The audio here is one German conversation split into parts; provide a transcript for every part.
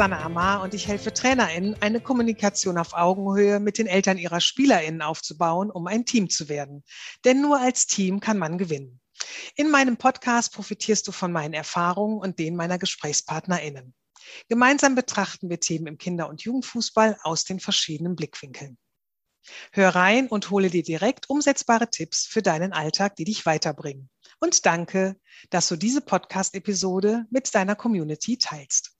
Susanne Amar und ich helfe TrainerInnen, eine Kommunikation auf Augenhöhe mit den Eltern ihrer SpielerInnen aufzubauen, um ein Team zu werden. Denn nur als Team kann man gewinnen. In meinem Podcast profitierst du von meinen Erfahrungen und denen meiner GesprächspartnerInnen. Gemeinsam betrachten wir Themen im Kinder- und Jugendfußball aus den verschiedenen Blickwinkeln. Hör rein und hole dir direkt umsetzbare Tipps für deinen Alltag, die dich weiterbringen. Und danke, dass du diese Podcast-Episode mit deiner Community teilst.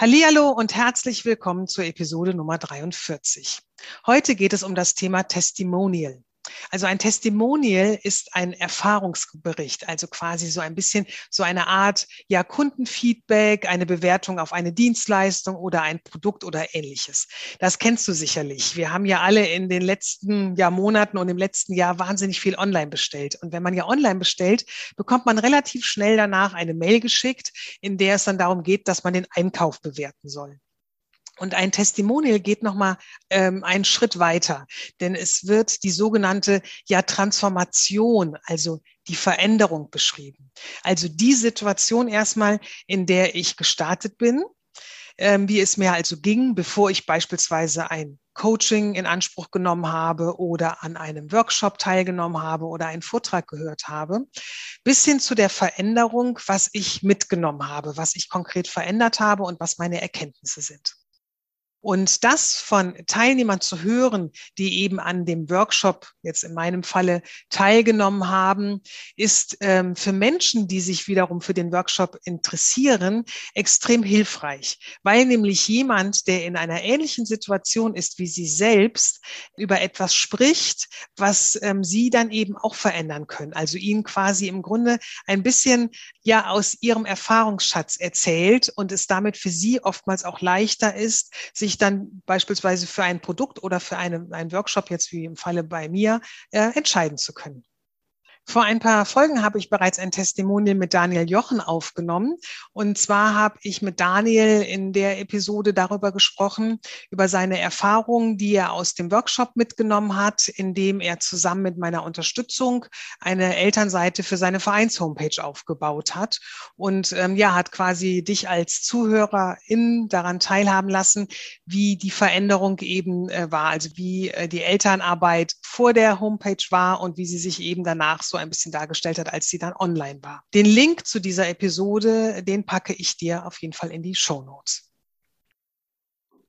Hallihallo und herzlich willkommen zur Episode Nummer 43. Heute geht es um das Thema Testimonial. Also ein Testimonial ist ein Erfahrungsbericht, also quasi so ein bisschen so eine Art ja Kundenfeedback, eine Bewertung auf eine Dienstleistung oder ein Produkt oder ähnliches. Das kennst du sicherlich. Wir haben ja alle in den letzten ja, Monaten und im letzten Jahr wahnsinnig viel online bestellt. Und wenn man ja online bestellt, bekommt man relativ schnell danach eine Mail geschickt, in der es dann darum geht, dass man den Einkauf bewerten soll. Und ein Testimonial geht nochmal ähm, einen Schritt weiter, denn es wird die sogenannte ja Transformation, also die Veränderung beschrieben. Also die Situation erstmal, in der ich gestartet bin, ähm, wie es mir also ging, bevor ich beispielsweise ein Coaching in Anspruch genommen habe oder an einem Workshop teilgenommen habe oder einen Vortrag gehört habe, bis hin zu der Veränderung, was ich mitgenommen habe, was ich konkret verändert habe und was meine Erkenntnisse sind. Und das von Teilnehmern zu hören, die eben an dem Workshop jetzt in meinem Falle teilgenommen haben, ist ähm, für Menschen, die sich wiederum für den Workshop interessieren, extrem hilfreich, weil nämlich jemand, der in einer ähnlichen Situation ist wie Sie selbst, über etwas spricht, was ähm, Sie dann eben auch verändern können. Also Ihnen quasi im Grunde ein bisschen ja aus Ihrem Erfahrungsschatz erzählt und es damit für Sie oftmals auch leichter ist, sich dann beispielsweise für ein Produkt oder für eine, einen Workshop, jetzt wie im Falle bei mir, äh, entscheiden zu können. Vor ein paar Folgen habe ich bereits ein Testimonial mit Daniel Jochen aufgenommen. Und zwar habe ich mit Daniel in der Episode darüber gesprochen, über seine Erfahrungen, die er aus dem Workshop mitgenommen hat, indem er zusammen mit meiner Unterstützung eine Elternseite für seine Vereins-Homepage aufgebaut hat. Und ähm, ja, hat quasi dich als Zuhörerin daran teilhaben lassen, wie die Veränderung eben äh, war, also wie äh, die Elternarbeit vor der Homepage war und wie sie sich eben danach so ein bisschen dargestellt hat, als sie dann online war. Den Link zu dieser Episode, den packe ich dir auf jeden Fall in die Show Notes.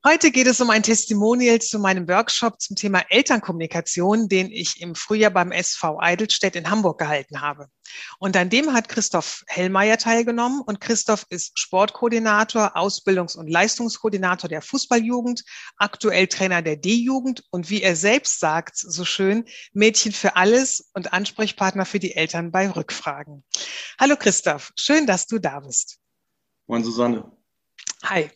Heute geht es um ein Testimonial zu meinem Workshop zum Thema Elternkommunikation, den ich im Frühjahr beim SV Eidelstedt in Hamburg gehalten habe. Und an dem hat Christoph Hellmeier teilgenommen. Und Christoph ist Sportkoordinator, Ausbildungs- und Leistungskoordinator der Fußballjugend, aktuell Trainer der D-Jugend und wie er selbst sagt, so schön, Mädchen für alles und Ansprechpartner für die Eltern bei Rückfragen. Hallo Christoph, schön, dass du da bist. Moin Susanne. Hi.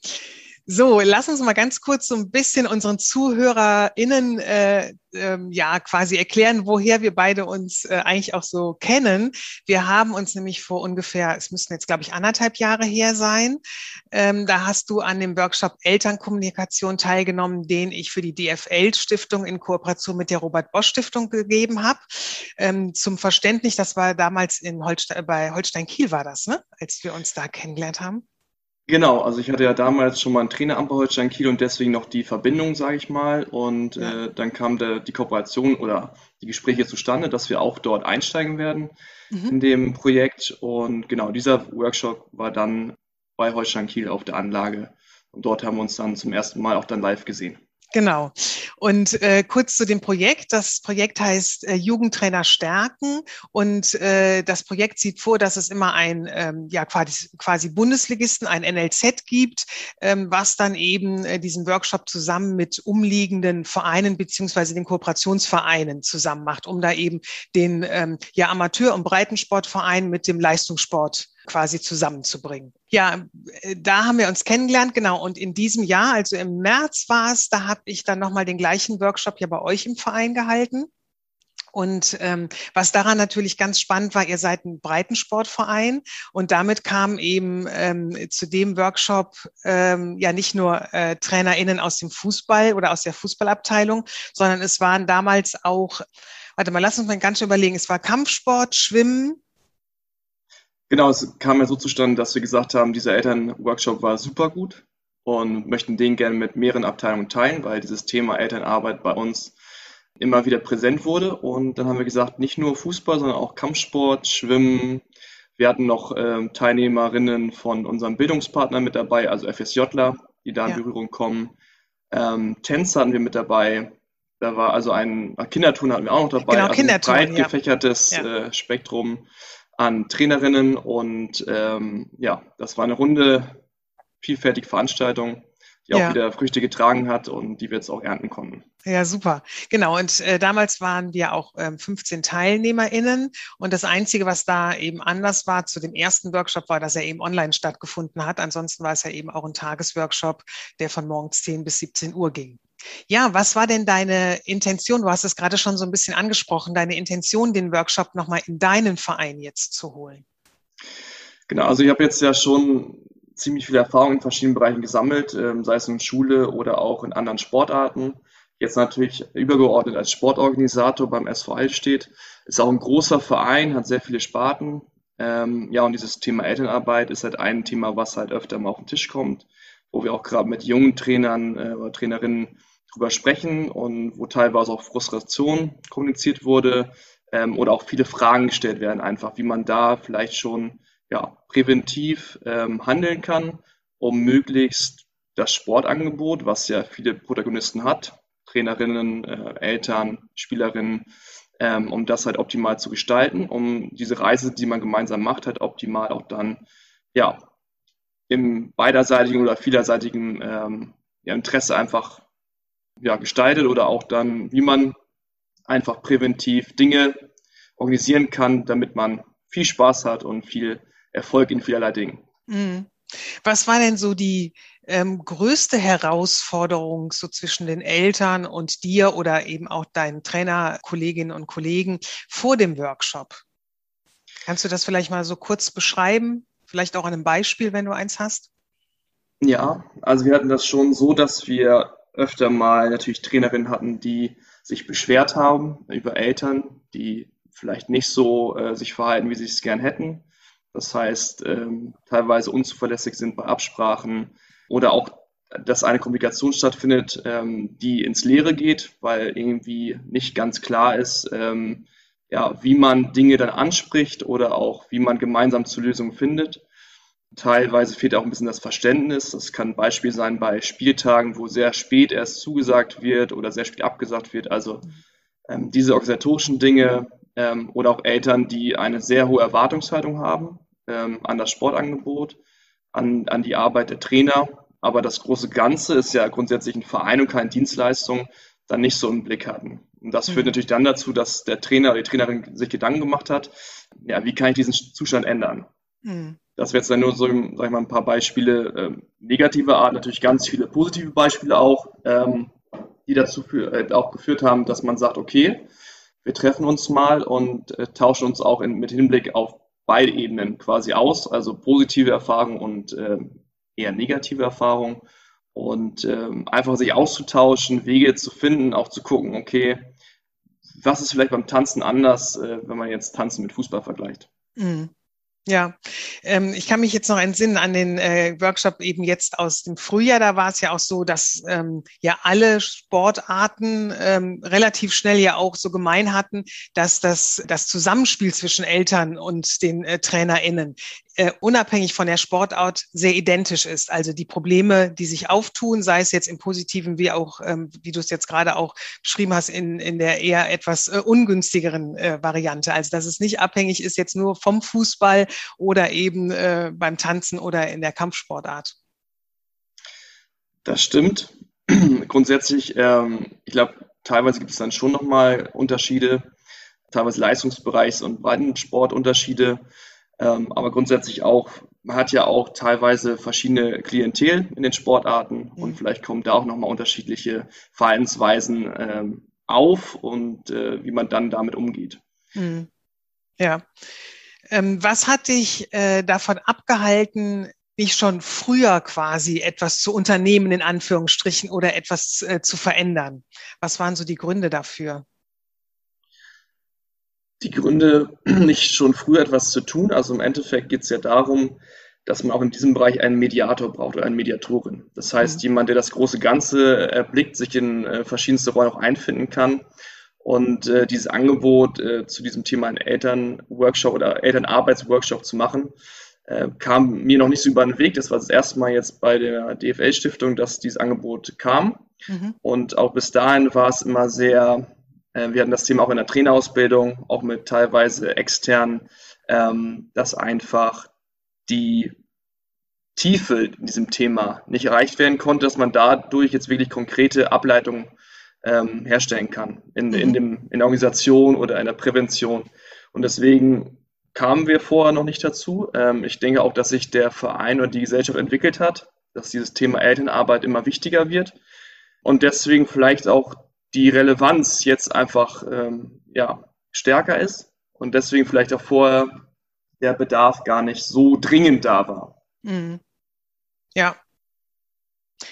So, lass uns mal ganz kurz so ein bisschen unseren ZuhörerInnen äh, ähm, ja quasi erklären, woher wir beide uns äh, eigentlich auch so kennen. Wir haben uns nämlich vor ungefähr, es müssten jetzt, glaube ich, anderthalb Jahre her sein. Ähm, da hast du an dem Workshop Elternkommunikation teilgenommen, den ich für die DFL-Stiftung in Kooperation mit der Robert-Bosch-Stiftung gegeben habe. Ähm, zum Verständnis, das war damals in Holstein, bei Holstein Kiel war das, ne? als wir uns da kennengelernt haben. Genau, also ich hatte ja damals schon mal ein Traineramt bei Holstein Kiel und deswegen noch die Verbindung, sage ich mal. Und ja. äh, dann kam der, die Kooperation oder die Gespräche zustande, dass wir auch dort einsteigen werden mhm. in dem Projekt. Und genau, dieser Workshop war dann bei Holstein Kiel auf der Anlage. Und dort haben wir uns dann zum ersten Mal auch dann live gesehen. Genau. Und äh, kurz zu dem Projekt. Das Projekt heißt äh, Jugendtrainer stärken und äh, das Projekt sieht vor, dass es immer ein ähm, ja quasi, quasi Bundesligisten, ein NLZ gibt, ähm, was dann eben äh, diesen Workshop zusammen mit umliegenden Vereinen beziehungsweise den Kooperationsvereinen zusammen macht, um da eben den ähm, ja Amateur- und Breitensportverein mit dem Leistungssport quasi zusammenzubringen. Ja, äh, da haben wir uns kennengelernt, genau. Und in diesem Jahr, also im März war es, da habe ich dann nochmal den gleichen Workshop ja bei euch im Verein gehalten. Und ähm, was daran natürlich ganz spannend war, ihr seid ein Breitensportverein und damit kam eben ähm, zu dem Workshop ähm, ja nicht nur äh, TrainerInnen aus dem Fußball oder aus der Fußballabteilung, sondern es waren damals auch, warte mal, lass uns mal ganz schön überlegen, es war Kampfsport, Schwimmen, Genau, es kam ja so zustande, dass wir gesagt haben, dieser Elternworkshop war super gut und möchten den gerne mit mehreren Abteilungen teilen, weil dieses Thema Elternarbeit bei uns immer wieder präsent wurde. Und dann haben wir gesagt, nicht nur Fußball, sondern auch Kampfsport, Schwimmen. Wir hatten noch ähm, Teilnehmerinnen von unserem Bildungspartner mit dabei, also FSJler, die da in ja. Berührung kommen. Ähm, Tänze hatten wir mit dabei. Da war also ein Kinderturnen hatten wir auch noch dabei. Genau, also ein breit gefächertes ja. äh, Spektrum an Trainerinnen und ähm, ja, das war eine runde, vielfältige Veranstaltung die ja. auch wieder Früchte getragen hat und die wir jetzt auch ernten konnten. Ja, super. Genau. Und äh, damals waren wir auch ähm, 15 TeilnehmerInnen. Und das Einzige, was da eben anders war zu dem ersten Workshop, war, dass er eben online stattgefunden hat. Ansonsten war es ja eben auch ein Tagesworkshop, der von morgens 10 bis 17 Uhr ging. Ja, was war denn deine Intention? Du hast es gerade schon so ein bisschen angesprochen, deine Intention, den Workshop nochmal in deinen Verein jetzt zu holen. Genau, also ich habe jetzt ja schon ziemlich viel Erfahrung in verschiedenen Bereichen gesammelt, ähm, sei es in Schule oder auch in anderen Sportarten. Jetzt natürlich übergeordnet als Sportorganisator beim SVL steht. Ist auch ein großer Verein, hat sehr viele Sparten. Ähm, ja, und dieses Thema Elternarbeit ist halt ein Thema, was halt öfter mal auf den Tisch kommt, wo wir auch gerade mit jungen Trainern äh, oder Trainerinnen drüber sprechen und wo teilweise auch Frustration kommuniziert wurde ähm, oder auch viele Fragen gestellt werden, einfach wie man da vielleicht schon ja, präventiv ähm, handeln kann, um möglichst das Sportangebot, was ja viele Protagonisten hat, Trainerinnen, äh, Eltern, Spielerinnen, ähm, um das halt optimal zu gestalten, um diese Reise, die man gemeinsam macht, halt optimal auch dann ja im beiderseitigen oder vielerseitigen ähm, ja, Interesse einfach ja, gestaltet oder auch dann, wie man einfach präventiv Dinge organisieren kann, damit man viel Spaß hat und viel Erfolg in vielerlei Dingen. Mhm. Was war denn so die ähm, größte Herausforderung so zwischen den Eltern und dir oder eben auch deinen Trainerkolleginnen und Kollegen vor dem Workshop? Kannst du das vielleicht mal so kurz beschreiben? Vielleicht auch an einem Beispiel, wenn du eins hast? Ja, also wir hatten das schon so, dass wir öfter mal natürlich Trainerinnen hatten, die sich beschwert haben über Eltern, die vielleicht nicht so äh, sich verhalten, wie sie es gern hätten. Das heißt, ähm, teilweise unzuverlässig sind bei Absprachen oder auch, dass eine Kommunikation stattfindet, ähm, die ins Leere geht, weil irgendwie nicht ganz klar ist, ähm, ja, wie man Dinge dann anspricht oder auch wie man gemeinsam zu Lösungen findet. Teilweise fehlt auch ein bisschen das Verständnis. Das kann ein Beispiel sein bei Spieltagen, wo sehr spät erst zugesagt wird oder sehr spät abgesagt wird. Also ähm, diese organisatorischen Dinge ähm, oder auch Eltern, die eine sehr hohe Erwartungshaltung haben ähm, an das Sportangebot, an, an die Arbeit der Trainer. Aber das große Ganze ist ja grundsätzlich ein Verein und keine Dienstleistung, dann nicht so im Blick hatten. Und das mhm. führt natürlich dann dazu, dass der Trainer oder die Trainerin sich Gedanken gemacht hat, ja, wie kann ich diesen Zustand ändern? Mhm. Das wäre jetzt dann nur so, sag ich mal, ein paar Beispiele ähm, negativer Art, natürlich ganz viele positive Beispiele auch, ähm, die dazu für, äh, auch geführt haben, dass man sagt, okay, wir treffen uns mal und äh, tauschen uns auch in, mit Hinblick auf beide Ebenen quasi aus, also positive Erfahrungen und äh, eher negative Erfahrungen und ähm, einfach sich auszutauschen, Wege zu finden, auch zu gucken, okay, was ist vielleicht beim Tanzen anders, äh, wenn man jetzt Tanzen mit Fußball vergleicht. Mhm. Ja, ähm, ich kann mich jetzt noch entsinnen an den äh, Workshop eben jetzt aus dem Frühjahr. Da war es ja auch so, dass ähm, ja alle Sportarten ähm, relativ schnell ja auch so gemein hatten, dass das, das Zusammenspiel zwischen Eltern und den äh, TrainerInnen äh, unabhängig von der Sportart sehr identisch ist. Also die Probleme, die sich auftun, sei es jetzt im Positiven wie auch, ähm, wie du es jetzt gerade auch beschrieben hast, in, in der eher etwas äh, ungünstigeren äh, Variante. Also dass es nicht abhängig ist jetzt nur vom Fußball oder eben äh, beim Tanzen oder in der Kampfsportart. Das stimmt. Grundsätzlich, ähm, ich glaube, teilweise gibt es dann schon nochmal Unterschiede, teilweise Leistungsbereichs- und Breitensportunterschiede. Ähm, aber grundsätzlich auch, man hat ja auch teilweise verschiedene Klientel in den Sportarten mhm. und vielleicht kommen da auch nochmal unterschiedliche Verhaltensweisen ähm, auf und äh, wie man dann damit umgeht. Mhm. Ja. Ähm, was hat dich äh, davon abgehalten, nicht schon früher quasi etwas zu unternehmen, in Anführungsstrichen, oder etwas äh, zu verändern? Was waren so die Gründe dafür? Die Gründe, nicht schon früher etwas zu tun. Also im Endeffekt geht es ja darum, dass man auch in diesem Bereich einen Mediator braucht oder eine Mediatorin. Das heißt, mhm. jemand, der das große Ganze erblickt, sich in äh, verschiedenste Rollen auch einfinden kann und äh, dieses Angebot äh, zu diesem Thema einen Elternworkshop oder Elternarbeitsworkshop zu machen, äh, kam mir noch nicht so über den Weg. Das war das erste Mal jetzt bei der DFL-Stiftung, dass dieses Angebot kam. Mhm. Und auch bis dahin war es immer sehr, äh, wir hatten das Thema auch in der Trainerausbildung, auch mit teilweise extern, ähm, dass einfach die Tiefe in diesem Thema nicht erreicht werden konnte, dass man dadurch jetzt wirklich konkrete Ableitungen ähm, herstellen kann in, mhm. in, dem, in der Organisation oder in der Prävention. Und deswegen kamen wir vorher noch nicht dazu. Ähm, ich denke auch, dass sich der Verein und die Gesellschaft entwickelt hat, dass dieses Thema Elternarbeit immer wichtiger wird und deswegen vielleicht auch die Relevanz jetzt einfach ähm, ja, stärker ist und deswegen vielleicht auch vorher der Bedarf gar nicht so dringend da war. Mhm. Ja,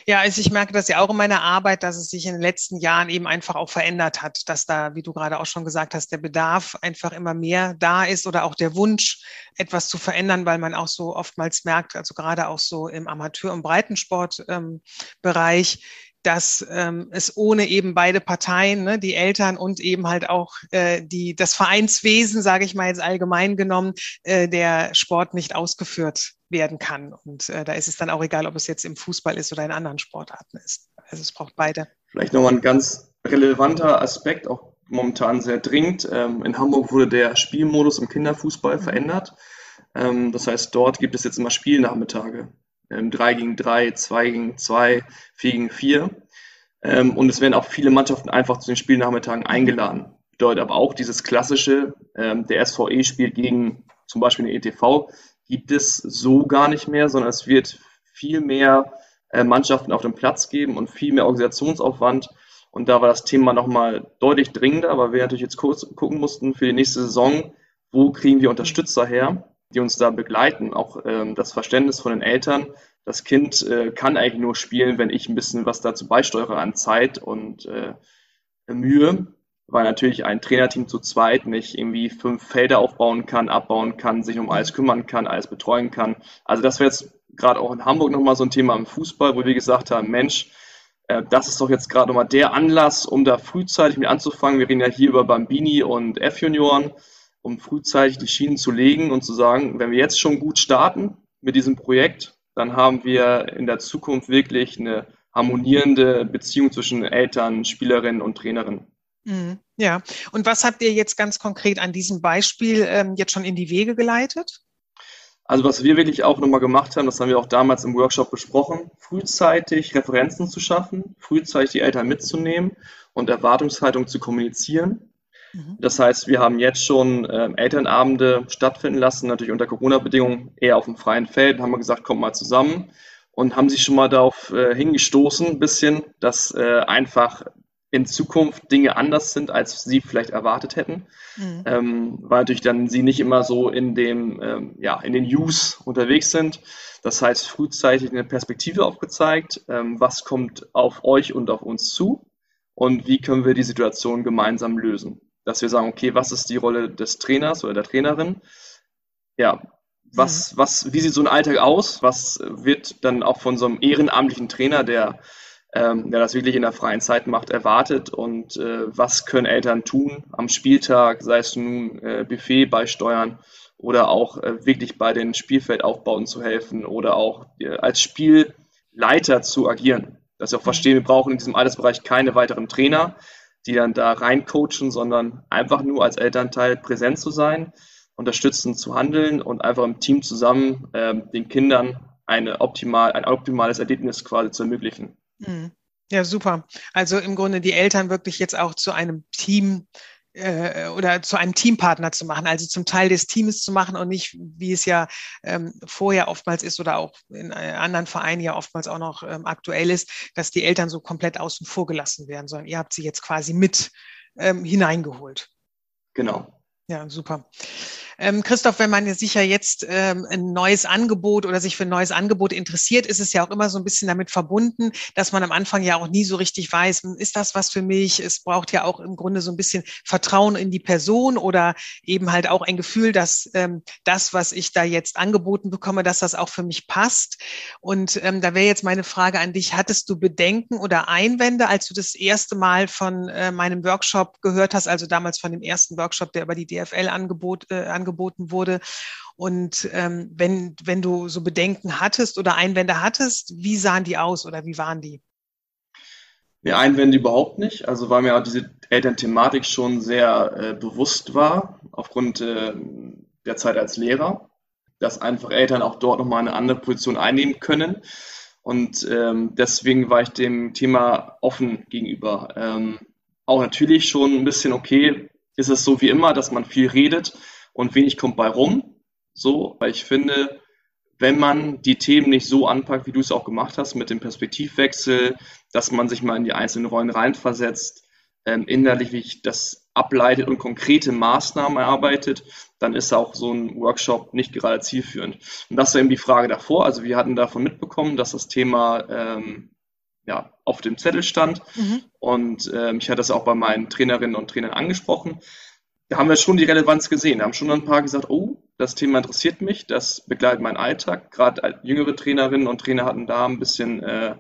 ja, also ich merke das ja auch in meiner Arbeit, dass es sich in den letzten Jahren eben einfach auch verändert hat, dass da, wie du gerade auch schon gesagt hast, der Bedarf einfach immer mehr da ist oder auch der Wunsch, etwas zu verändern, weil man auch so oftmals merkt, also gerade auch so im Amateur- und Breitensportbereich, ähm, dass ähm, es ohne eben beide Parteien, ne, die Eltern und eben halt auch äh, die, das Vereinswesen, sage ich mal jetzt allgemein genommen, äh, der Sport nicht ausgeführt werden kann. Und äh, da ist es dann auch egal, ob es jetzt im Fußball ist oder in anderen Sportarten ist. Also es braucht beide. Vielleicht nochmal ein ganz relevanter Aspekt, auch momentan sehr dringend. Ähm, in Hamburg wurde der Spielmodus im Kinderfußball verändert. Ähm, das heißt, dort gibt es jetzt immer Spielnachmittage. Ähm, 3 gegen 3, 2 gegen 2, 4 gegen 4. Ähm, und es werden auch viele Mannschaften einfach zu den Spielnachmittagen eingeladen. Bedeutet aber auch dieses klassische, ähm, der SVE spielt gegen zum Beispiel den ETV, gibt es so gar nicht mehr, sondern es wird viel mehr äh, Mannschaften auf dem Platz geben und viel mehr Organisationsaufwand. Und da war das Thema nochmal deutlich dringender, weil wir natürlich jetzt kurz gucken mussten für die nächste Saison, wo kriegen wir Unterstützer her, die uns da begleiten. Auch ähm, das Verständnis von den Eltern, das Kind äh, kann eigentlich nur spielen, wenn ich ein bisschen was dazu beisteuere an Zeit und äh, Mühe weil natürlich ein Trainerteam zu zweit nicht irgendwie fünf Felder aufbauen kann, abbauen kann, sich um alles kümmern kann, alles betreuen kann. Also das wäre jetzt gerade auch in Hamburg nochmal so ein Thema im Fußball, wo wir gesagt haben, Mensch, äh, das ist doch jetzt gerade nochmal der Anlass, um da frühzeitig mit anzufangen. Wir reden ja hier über Bambini und F-Junioren, um frühzeitig die Schienen zu legen und zu sagen, wenn wir jetzt schon gut starten mit diesem Projekt, dann haben wir in der Zukunft wirklich eine harmonierende Beziehung zwischen Eltern, Spielerinnen und Trainerinnen. Mhm. Ja, und was habt ihr jetzt ganz konkret an diesem Beispiel ähm, jetzt schon in die Wege geleitet? Also was wir wirklich auch nochmal gemacht haben, das haben wir auch damals im Workshop besprochen, frühzeitig Referenzen zu schaffen, frühzeitig die Eltern mitzunehmen und Erwartungshaltung zu kommunizieren. Mhm. Das heißt, wir haben jetzt schon äh, Elternabende stattfinden lassen, natürlich unter Corona-Bedingungen eher auf dem freien Feld, haben wir gesagt, kommt mal zusammen und haben sich schon mal darauf äh, hingestoßen, ein bisschen, dass äh, einfach in Zukunft Dinge anders sind, als sie vielleicht erwartet hätten, mhm. ähm, weil natürlich dann sie nicht immer so in dem, ähm, ja, in den News unterwegs sind. Das heißt, frühzeitig eine Perspektive aufgezeigt, ähm, was kommt auf euch und auf uns zu und wie können wir die Situation gemeinsam lösen. Dass wir sagen, okay, was ist die Rolle des Trainers oder der Trainerin? Ja, was, mhm. was, wie sieht so ein Alltag aus? Was wird dann auch von so einem ehrenamtlichen Trainer, der ähm, der das wirklich in der freien Zeit macht, erwartet und äh, was können Eltern tun am Spieltag, sei es nun äh, Buffet beisteuern oder auch äh, wirklich bei den Spielfeldaufbauten zu helfen oder auch äh, als Spielleiter zu agieren. Dass wir auch verstehen, wir brauchen in diesem Altersbereich keine weiteren Trainer, die dann da reincoachen, sondern einfach nur als Elternteil präsent zu sein, unterstützend zu handeln und einfach im Team zusammen ähm, den Kindern eine optimal, ein optimales Erlebnis quasi zu ermöglichen. 嗯。Ja, super. Also im Grunde die Eltern wirklich jetzt auch zu einem Team, äh, oder zu einem Teampartner zu machen, also zum Teil des Teams zu machen und nicht, wie es ja ähm, vorher oftmals ist oder auch in äh, anderen Vereinen ja oftmals auch noch ähm, aktuell ist, dass die Eltern so komplett außen vor gelassen werden, sondern ihr habt sie jetzt quasi mit ähm, hineingeholt. Genau. Ja, super. Ähm, Christoph, wenn man sich ja jetzt ähm, ein neues Angebot oder sich für ein neues Angebot interessiert, ist es ja auch immer so ein bisschen damit verbunden, dass man am Anfang ja auch nie so richtig weiß, hm, ist das was für mich? Es braucht ja auch im Grunde so ein bisschen Vertrauen in die Person oder eben halt auch ein Gefühl, dass ähm, das, was ich da jetzt angeboten bekomme, dass das auch für mich passt. Und ähm, da wäre jetzt meine Frage an dich, hattest du Bedenken oder Einwände, als du das erste Mal von äh, meinem Workshop gehört hast, also damals von dem ersten Workshop, der über die DFL angebot, äh, angeboten angeboten wurde. Und ähm, wenn, wenn du so Bedenken hattest oder Einwände hattest, wie sahen die aus oder wie waren die? Ja, Einwände überhaupt nicht. Also weil mir auch diese Elternthematik schon sehr äh, bewusst war, aufgrund äh, der Zeit als Lehrer, dass einfach Eltern auch dort nochmal eine andere Position einnehmen können. Und ähm, deswegen war ich dem Thema offen gegenüber. Ähm, auch natürlich schon ein bisschen, okay, ist es so wie immer, dass man viel redet, und wenig kommt bei rum. So, weil ich finde, wenn man die Themen nicht so anpackt, wie du es auch gemacht hast, mit dem Perspektivwechsel, dass man sich mal in die einzelnen Rollen reinversetzt, ähm, innerlich das ableitet und konkrete Maßnahmen erarbeitet, dann ist auch so ein Workshop nicht gerade zielführend. Und das war eben die Frage davor. Also wir hatten davon mitbekommen, dass das Thema ähm, ja, auf dem Zettel stand. Mhm. Und ähm, ich hatte das auch bei meinen Trainerinnen und Trainern angesprochen da haben wir schon die Relevanz gesehen. Da haben schon ein paar gesagt, oh, das Thema interessiert mich, das begleitet meinen Alltag. Gerade jüngere Trainerinnen und Trainer hatten da ein bisschen äh,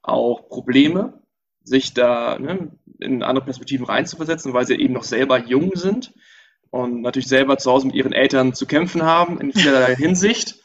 auch Probleme, sich da ne, in andere Perspektiven reinzuversetzen, weil sie eben noch selber jung sind und natürlich selber zu Hause mit ihren Eltern zu kämpfen haben in vielerlei Hinsicht.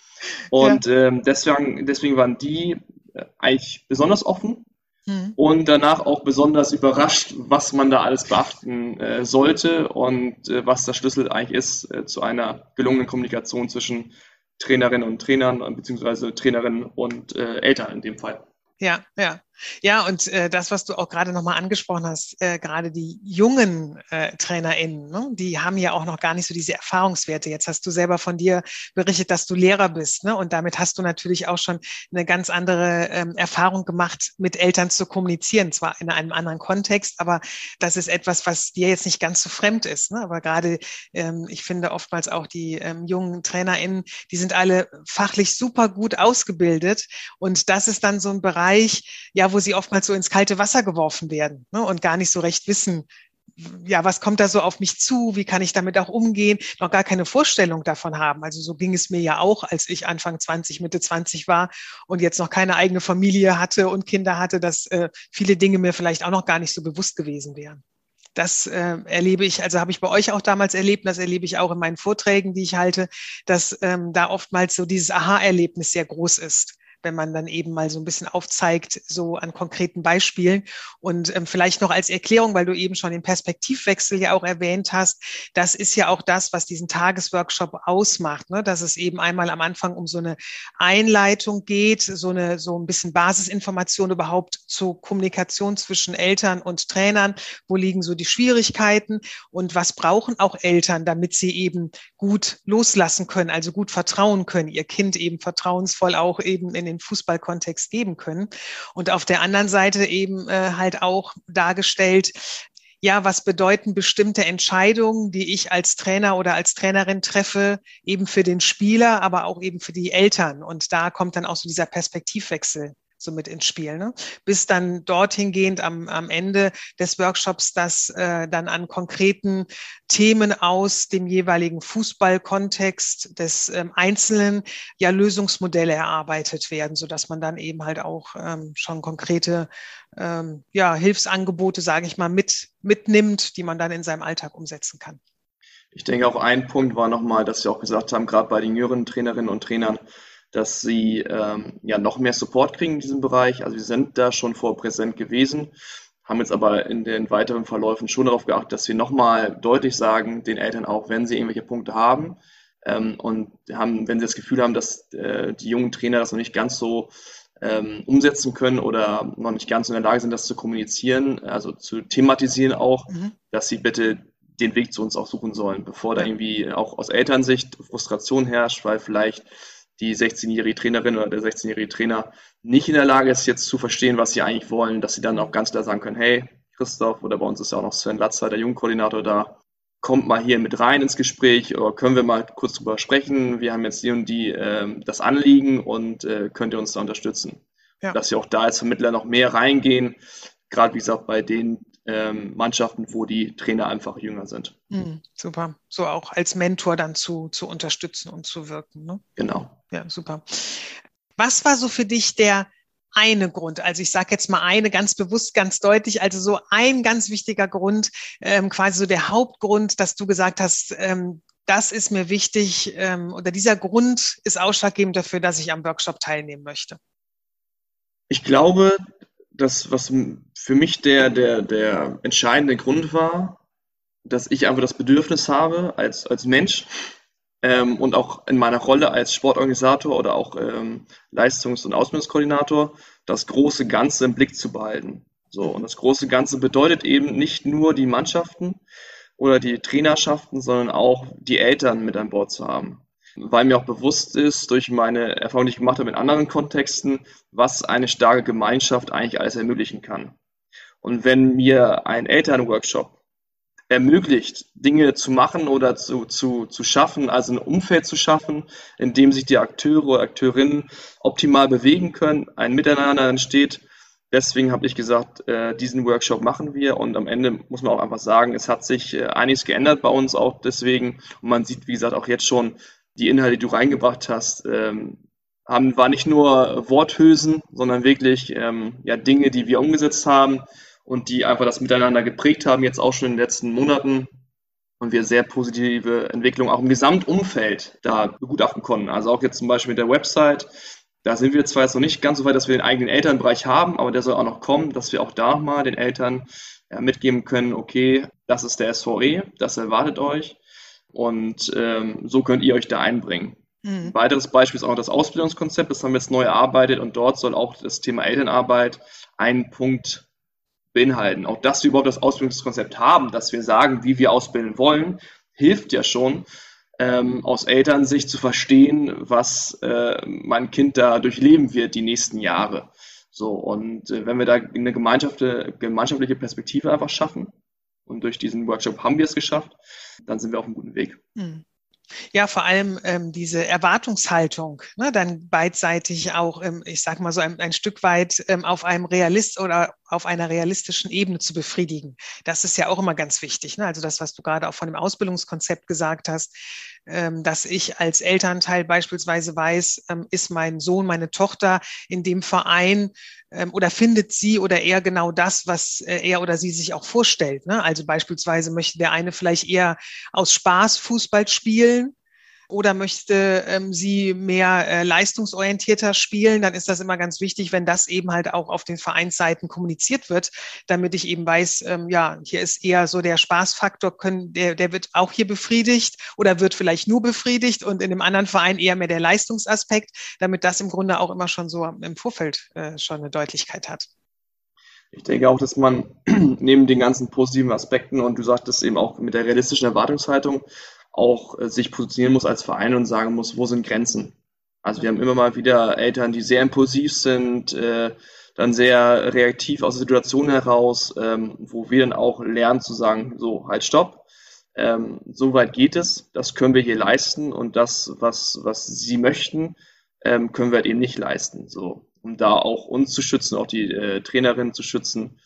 Und ja. ähm, deswegen, deswegen waren die äh, eigentlich besonders offen Mhm. Und danach auch besonders überrascht, was man da alles beachten äh, sollte und äh, was der Schlüssel eigentlich ist äh, zu einer gelungenen Kommunikation zwischen Trainerinnen und Trainern, beziehungsweise Trainerinnen und äh, Eltern in dem Fall. Ja, ja. Ja, und äh, das, was du auch gerade nochmal angesprochen hast, äh, gerade die jungen äh, TrainerInnen, ne, die haben ja auch noch gar nicht so diese Erfahrungswerte. Jetzt hast du selber von dir berichtet, dass du Lehrer bist, ne? Und damit hast du natürlich auch schon eine ganz andere ähm, Erfahrung gemacht, mit Eltern zu kommunizieren, zwar in einem anderen Kontext, aber das ist etwas, was dir jetzt nicht ganz so fremd ist. Ne? Aber gerade, ähm, ich finde oftmals auch die ähm, jungen TrainerInnen, die sind alle fachlich super gut ausgebildet. Und das ist dann so ein Bereich, ja, wo sie oftmals so ins kalte Wasser geworfen werden ne, und gar nicht so recht wissen, ja, was kommt da so auf mich zu? Wie kann ich damit auch umgehen? Noch gar keine Vorstellung davon haben. Also so ging es mir ja auch, als ich Anfang 20, Mitte 20 war und jetzt noch keine eigene Familie hatte und Kinder hatte, dass äh, viele Dinge mir vielleicht auch noch gar nicht so bewusst gewesen wären. Das äh, erlebe ich, also habe ich bei euch auch damals erlebt, das erlebe ich auch in meinen Vorträgen, die ich halte, dass ähm, da oftmals so dieses Aha-Erlebnis sehr groß ist wenn man dann eben mal so ein bisschen aufzeigt, so an konkreten Beispielen. Und ähm, vielleicht noch als Erklärung, weil du eben schon den Perspektivwechsel ja auch erwähnt hast, das ist ja auch das, was diesen Tagesworkshop ausmacht, ne? dass es eben einmal am Anfang um so eine Einleitung geht, so eine so ein bisschen Basisinformation überhaupt zur Kommunikation zwischen Eltern und Trainern. Wo liegen so die Schwierigkeiten und was brauchen auch Eltern, damit sie eben gut loslassen können, also gut vertrauen können, ihr Kind eben vertrauensvoll auch eben in den den Fußballkontext geben können. Und auf der anderen Seite eben äh, halt auch dargestellt, ja, was bedeuten bestimmte Entscheidungen, die ich als Trainer oder als Trainerin treffe, eben für den Spieler, aber auch eben für die Eltern. Und da kommt dann auch so dieser Perspektivwechsel so mit ins Spiel. Ne? Bis dann dorthin gehend am, am Ende des Workshops, dass äh, dann an konkreten Themen aus dem jeweiligen Fußballkontext des ähm, Einzelnen ja Lösungsmodelle erarbeitet werden, so dass man dann eben halt auch ähm, schon konkrete ähm, ja, Hilfsangebote, sage ich mal, mit, mitnimmt, die man dann in seinem Alltag umsetzen kann. Ich denke, auch ein Punkt war nochmal, dass Sie auch gesagt haben, gerade bei den jüngeren Trainerinnen und Trainern, dass sie ähm, ja noch mehr Support kriegen in diesem Bereich. Also wir sind da schon vor präsent gewesen, haben jetzt aber in den weiteren Verläufen schon darauf geachtet, dass wir nochmal deutlich sagen, den Eltern auch, wenn sie irgendwelche Punkte haben ähm, und haben, wenn sie das Gefühl haben, dass äh, die jungen Trainer das noch nicht ganz so ähm, umsetzen können oder noch nicht ganz in der Lage sind, das zu kommunizieren, also zu thematisieren auch, mhm. dass sie bitte den Weg zu uns auch suchen sollen, bevor da irgendwie auch aus Elternsicht Frustration herrscht, weil vielleicht die 16-jährige Trainerin oder der 16-jährige Trainer nicht in der Lage ist, jetzt zu verstehen, was sie eigentlich wollen, dass sie dann auch ganz klar sagen können, hey, Christoph oder bei uns ist ja auch noch Sven Latzer, der Jugendkoordinator da, kommt mal hier mit rein ins Gespräch oder können wir mal kurz drüber sprechen. Wir haben jetzt die und die äh, das Anliegen und äh, könnt ihr uns da unterstützen. Ja. Dass wir auch da als Vermittler noch mehr reingehen, gerade wie gesagt bei den ähm, Mannschaften, wo die Trainer einfach jünger sind. Mhm, super. So auch als Mentor dann zu, zu unterstützen und zu wirken. Ne? Genau. Ja, super. Was war so für dich der eine Grund. Also ich sage jetzt mal eine ganz bewusst, ganz deutlich. Also so ein ganz wichtiger Grund, ähm, quasi so der Hauptgrund, dass du gesagt hast, ähm, das ist mir wichtig ähm, oder dieser Grund ist ausschlaggebend dafür, dass ich am Workshop teilnehmen möchte. Ich glaube, dass was für mich der, der, der entscheidende Grund war, dass ich einfach das Bedürfnis habe als, als Mensch, ähm, und auch in meiner Rolle als Sportorganisator oder auch ähm, Leistungs- und Ausbildungskoordinator das große Ganze im Blick zu behalten. So, und das große Ganze bedeutet eben nicht nur die Mannschaften oder die Trainerschaften, sondern auch die Eltern mit an Bord zu haben. Weil mir auch bewusst ist, durch meine Erfahrung, die ich gemacht habe in anderen Kontexten, was eine starke Gemeinschaft eigentlich alles ermöglichen kann. Und wenn mir ein Elternworkshop ermöglicht, Dinge zu machen oder zu, zu, zu schaffen, also ein Umfeld zu schaffen, in dem sich die Akteure oder Akteurinnen optimal bewegen können, ein Miteinander entsteht. Deswegen habe ich gesagt, äh, diesen Workshop machen wir und am Ende muss man auch einfach sagen, es hat sich äh, einiges geändert bei uns auch deswegen und man sieht, wie gesagt, auch jetzt schon die Inhalte, die du reingebracht hast, ähm, haben, war nicht nur Worthülsen, sondern wirklich ähm, ja, Dinge, die wir umgesetzt haben, und die einfach das Miteinander geprägt haben, jetzt auch schon in den letzten Monaten und wir sehr positive Entwicklungen auch im Gesamtumfeld da begutachten konnten. Also auch jetzt zum Beispiel mit der Website, da sind wir zwar jetzt noch nicht ganz so weit, dass wir den eigenen Elternbereich haben, aber der soll auch noch kommen, dass wir auch da mal den Eltern ja, mitgeben können, okay, das ist der SVE, das erwartet euch und ähm, so könnt ihr euch da einbringen. Mhm. Ein weiteres Beispiel ist auch noch das Ausbildungskonzept, das haben wir jetzt neu erarbeitet und dort soll auch das Thema Elternarbeit ein Punkt beinhalten. Auch dass wir überhaupt das Ausbildungskonzept haben, dass wir sagen, wie wir ausbilden wollen, hilft ja schon, ähm, aus Elternsicht zu verstehen, was äh, mein Kind da durchleben wird die nächsten Jahre. So, und äh, wenn wir da eine gemeinschaftliche Perspektive einfach schaffen, und durch diesen Workshop haben wir es geschafft, dann sind wir auf einem guten Weg. Hm. Ja, vor allem ähm, diese Erwartungshaltung, ne, dann beidseitig auch, ähm, ich sag mal so ein, ein Stück weit ähm, auf einem Realist oder auf einer realistischen Ebene zu befriedigen. Das ist ja auch immer ganz wichtig. Ne? Also das, was du gerade auch von dem Ausbildungskonzept gesagt hast, ähm, dass ich als Elternteil beispielsweise weiß, ähm, ist mein Sohn, meine Tochter in dem Verein ähm, oder findet sie oder er genau das, was äh, er oder sie sich auch vorstellt. Ne? Also beispielsweise möchte der eine vielleicht eher aus Spaß Fußball spielen oder möchte ähm, sie mehr äh, leistungsorientierter spielen, dann ist das immer ganz wichtig, wenn das eben halt auch auf den Vereinsseiten kommuniziert wird, damit ich eben weiß, ähm, ja, hier ist eher so der Spaßfaktor, können, der, der wird auch hier befriedigt oder wird vielleicht nur befriedigt und in dem anderen Verein eher mehr der Leistungsaspekt, damit das im Grunde auch immer schon so im Vorfeld äh, schon eine Deutlichkeit hat. Ich denke auch, dass man neben den ganzen positiven Aspekten und du sagtest eben auch mit der realistischen Erwartungshaltung auch äh, sich positionieren muss als Verein und sagen muss, wo sind Grenzen. Also wir haben immer mal wieder Eltern, die sehr impulsiv sind, äh, dann sehr reaktiv aus der Situation heraus, ähm, wo wir dann auch lernen zu sagen, so, halt, stopp. Ähm, so weit geht es, das können wir hier leisten und das, was, was sie möchten, ähm, können wir halt eben nicht leisten. So, um da auch uns zu schützen, auch die äh, Trainerin zu schützen.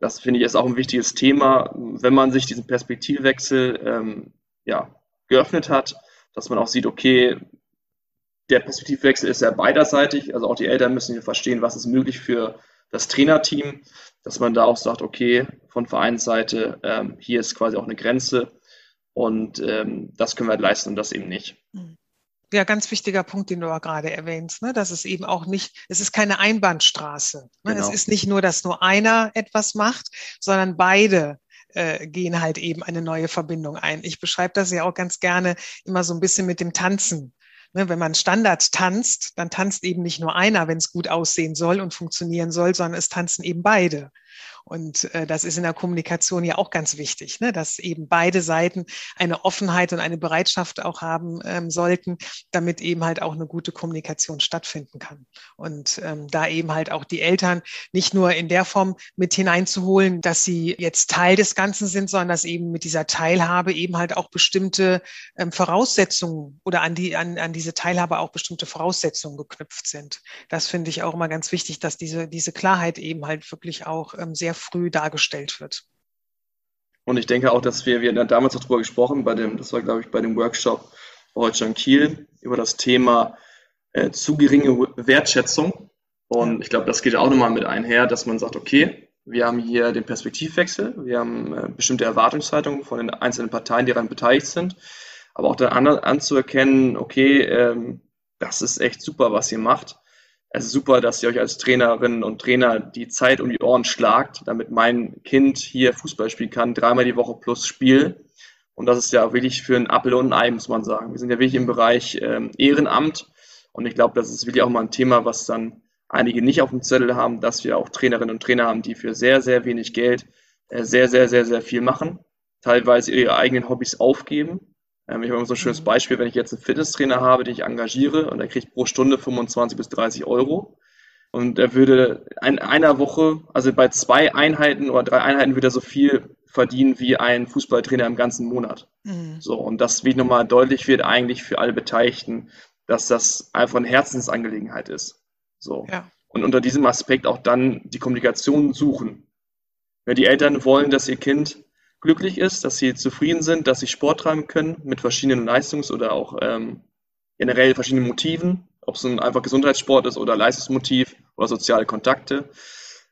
Das finde ich ist auch ein wichtiges Thema, wenn man sich diesen Perspektivwechsel ähm, ja, geöffnet hat, dass man auch sieht, okay, der Perspektivwechsel ist ja beiderseitig, also auch die Eltern müssen verstehen, was ist möglich für das Trainerteam, dass man da auch sagt, okay, von Vereinsseite, ähm, hier ist quasi auch eine Grenze und ähm, das können wir halt leisten und das eben nicht. Mhm. Ja, ganz wichtiger Punkt, den du auch gerade erwähnst, ne? dass es eben auch nicht, es ist keine Einbahnstraße. Ne? Genau. Es ist nicht nur, dass nur einer etwas macht, sondern beide äh, gehen halt eben eine neue Verbindung ein. Ich beschreibe das ja auch ganz gerne immer so ein bisschen mit dem Tanzen. Ne, wenn man Standard tanzt, dann tanzt eben nicht nur einer, wenn es gut aussehen soll und funktionieren soll, sondern es tanzen eben beide. Und äh, das ist in der Kommunikation ja auch ganz wichtig, ne? dass eben beide Seiten eine Offenheit und eine Bereitschaft auch haben ähm, sollten, damit eben halt auch eine gute Kommunikation stattfinden kann. Und ähm, da eben halt auch die Eltern nicht nur in der Form mit hineinzuholen, dass sie jetzt Teil des Ganzen sind, sondern dass eben mit dieser Teilhabe eben halt auch bestimmte ähm, Voraussetzungen oder an die an, an diese Teilhabe auch bestimmte Voraussetzungen geknüpft sind. Das finde ich auch immer ganz wichtig, dass diese diese Klarheit eben halt wirklich auch sehr früh dargestellt wird. Und ich denke auch, dass wir, wir hatten damals auch darüber gesprochen, bei dem, das war glaube ich bei dem Workshop in Kiel, über das Thema äh, zu geringe Wertschätzung. Und ich glaube, das geht auch nochmal mit einher, dass man sagt, okay, wir haben hier den Perspektivwechsel, wir haben äh, bestimmte Erwartungshaltungen von den einzelnen Parteien, die daran beteiligt sind, aber auch dann an, anzuerkennen, okay, ähm, das ist echt super, was ihr macht es ist super, dass ihr euch als Trainerinnen und Trainer die Zeit um die Ohren schlagt, damit mein Kind hier Fußball spielen kann, dreimal die Woche plus Spiel. Und das ist ja wirklich für ein Appel und ein Ei, muss man sagen. Wir sind ja wirklich im Bereich ähm, Ehrenamt. Und ich glaube, das ist wirklich auch mal ein Thema, was dann einige nicht auf dem Zettel haben, dass wir auch Trainerinnen und Trainer haben, die für sehr, sehr wenig Geld äh, sehr, sehr, sehr, sehr viel machen. Teilweise ihre eigenen Hobbys aufgeben ähm, ich habe immer so ein schönes. Beispiel, wenn ich jetzt einen Fitnesstrainer habe, den ich engagiere und er kriegt pro Stunde 25 bis 30 Euro. Und er würde in einer Woche, also bei zwei Einheiten oder drei Einheiten, würde er so viel verdienen wie ein Fußballtrainer im ganzen Monat. Mhm. So, und das, wie nochmal deutlich wird, eigentlich für alle Beteiligten, dass das einfach eine Herzensangelegenheit ist. So. Ja. Und unter diesem Aspekt auch dann die Kommunikation suchen. Wenn die Eltern wollen, dass ihr Kind glücklich ist, dass sie zufrieden sind, dass sie Sport treiben können mit verschiedenen Leistungs- oder auch ähm, generell verschiedenen Motiven, ob es ein einfach Gesundheitssport ist oder Leistungsmotiv oder soziale Kontakte.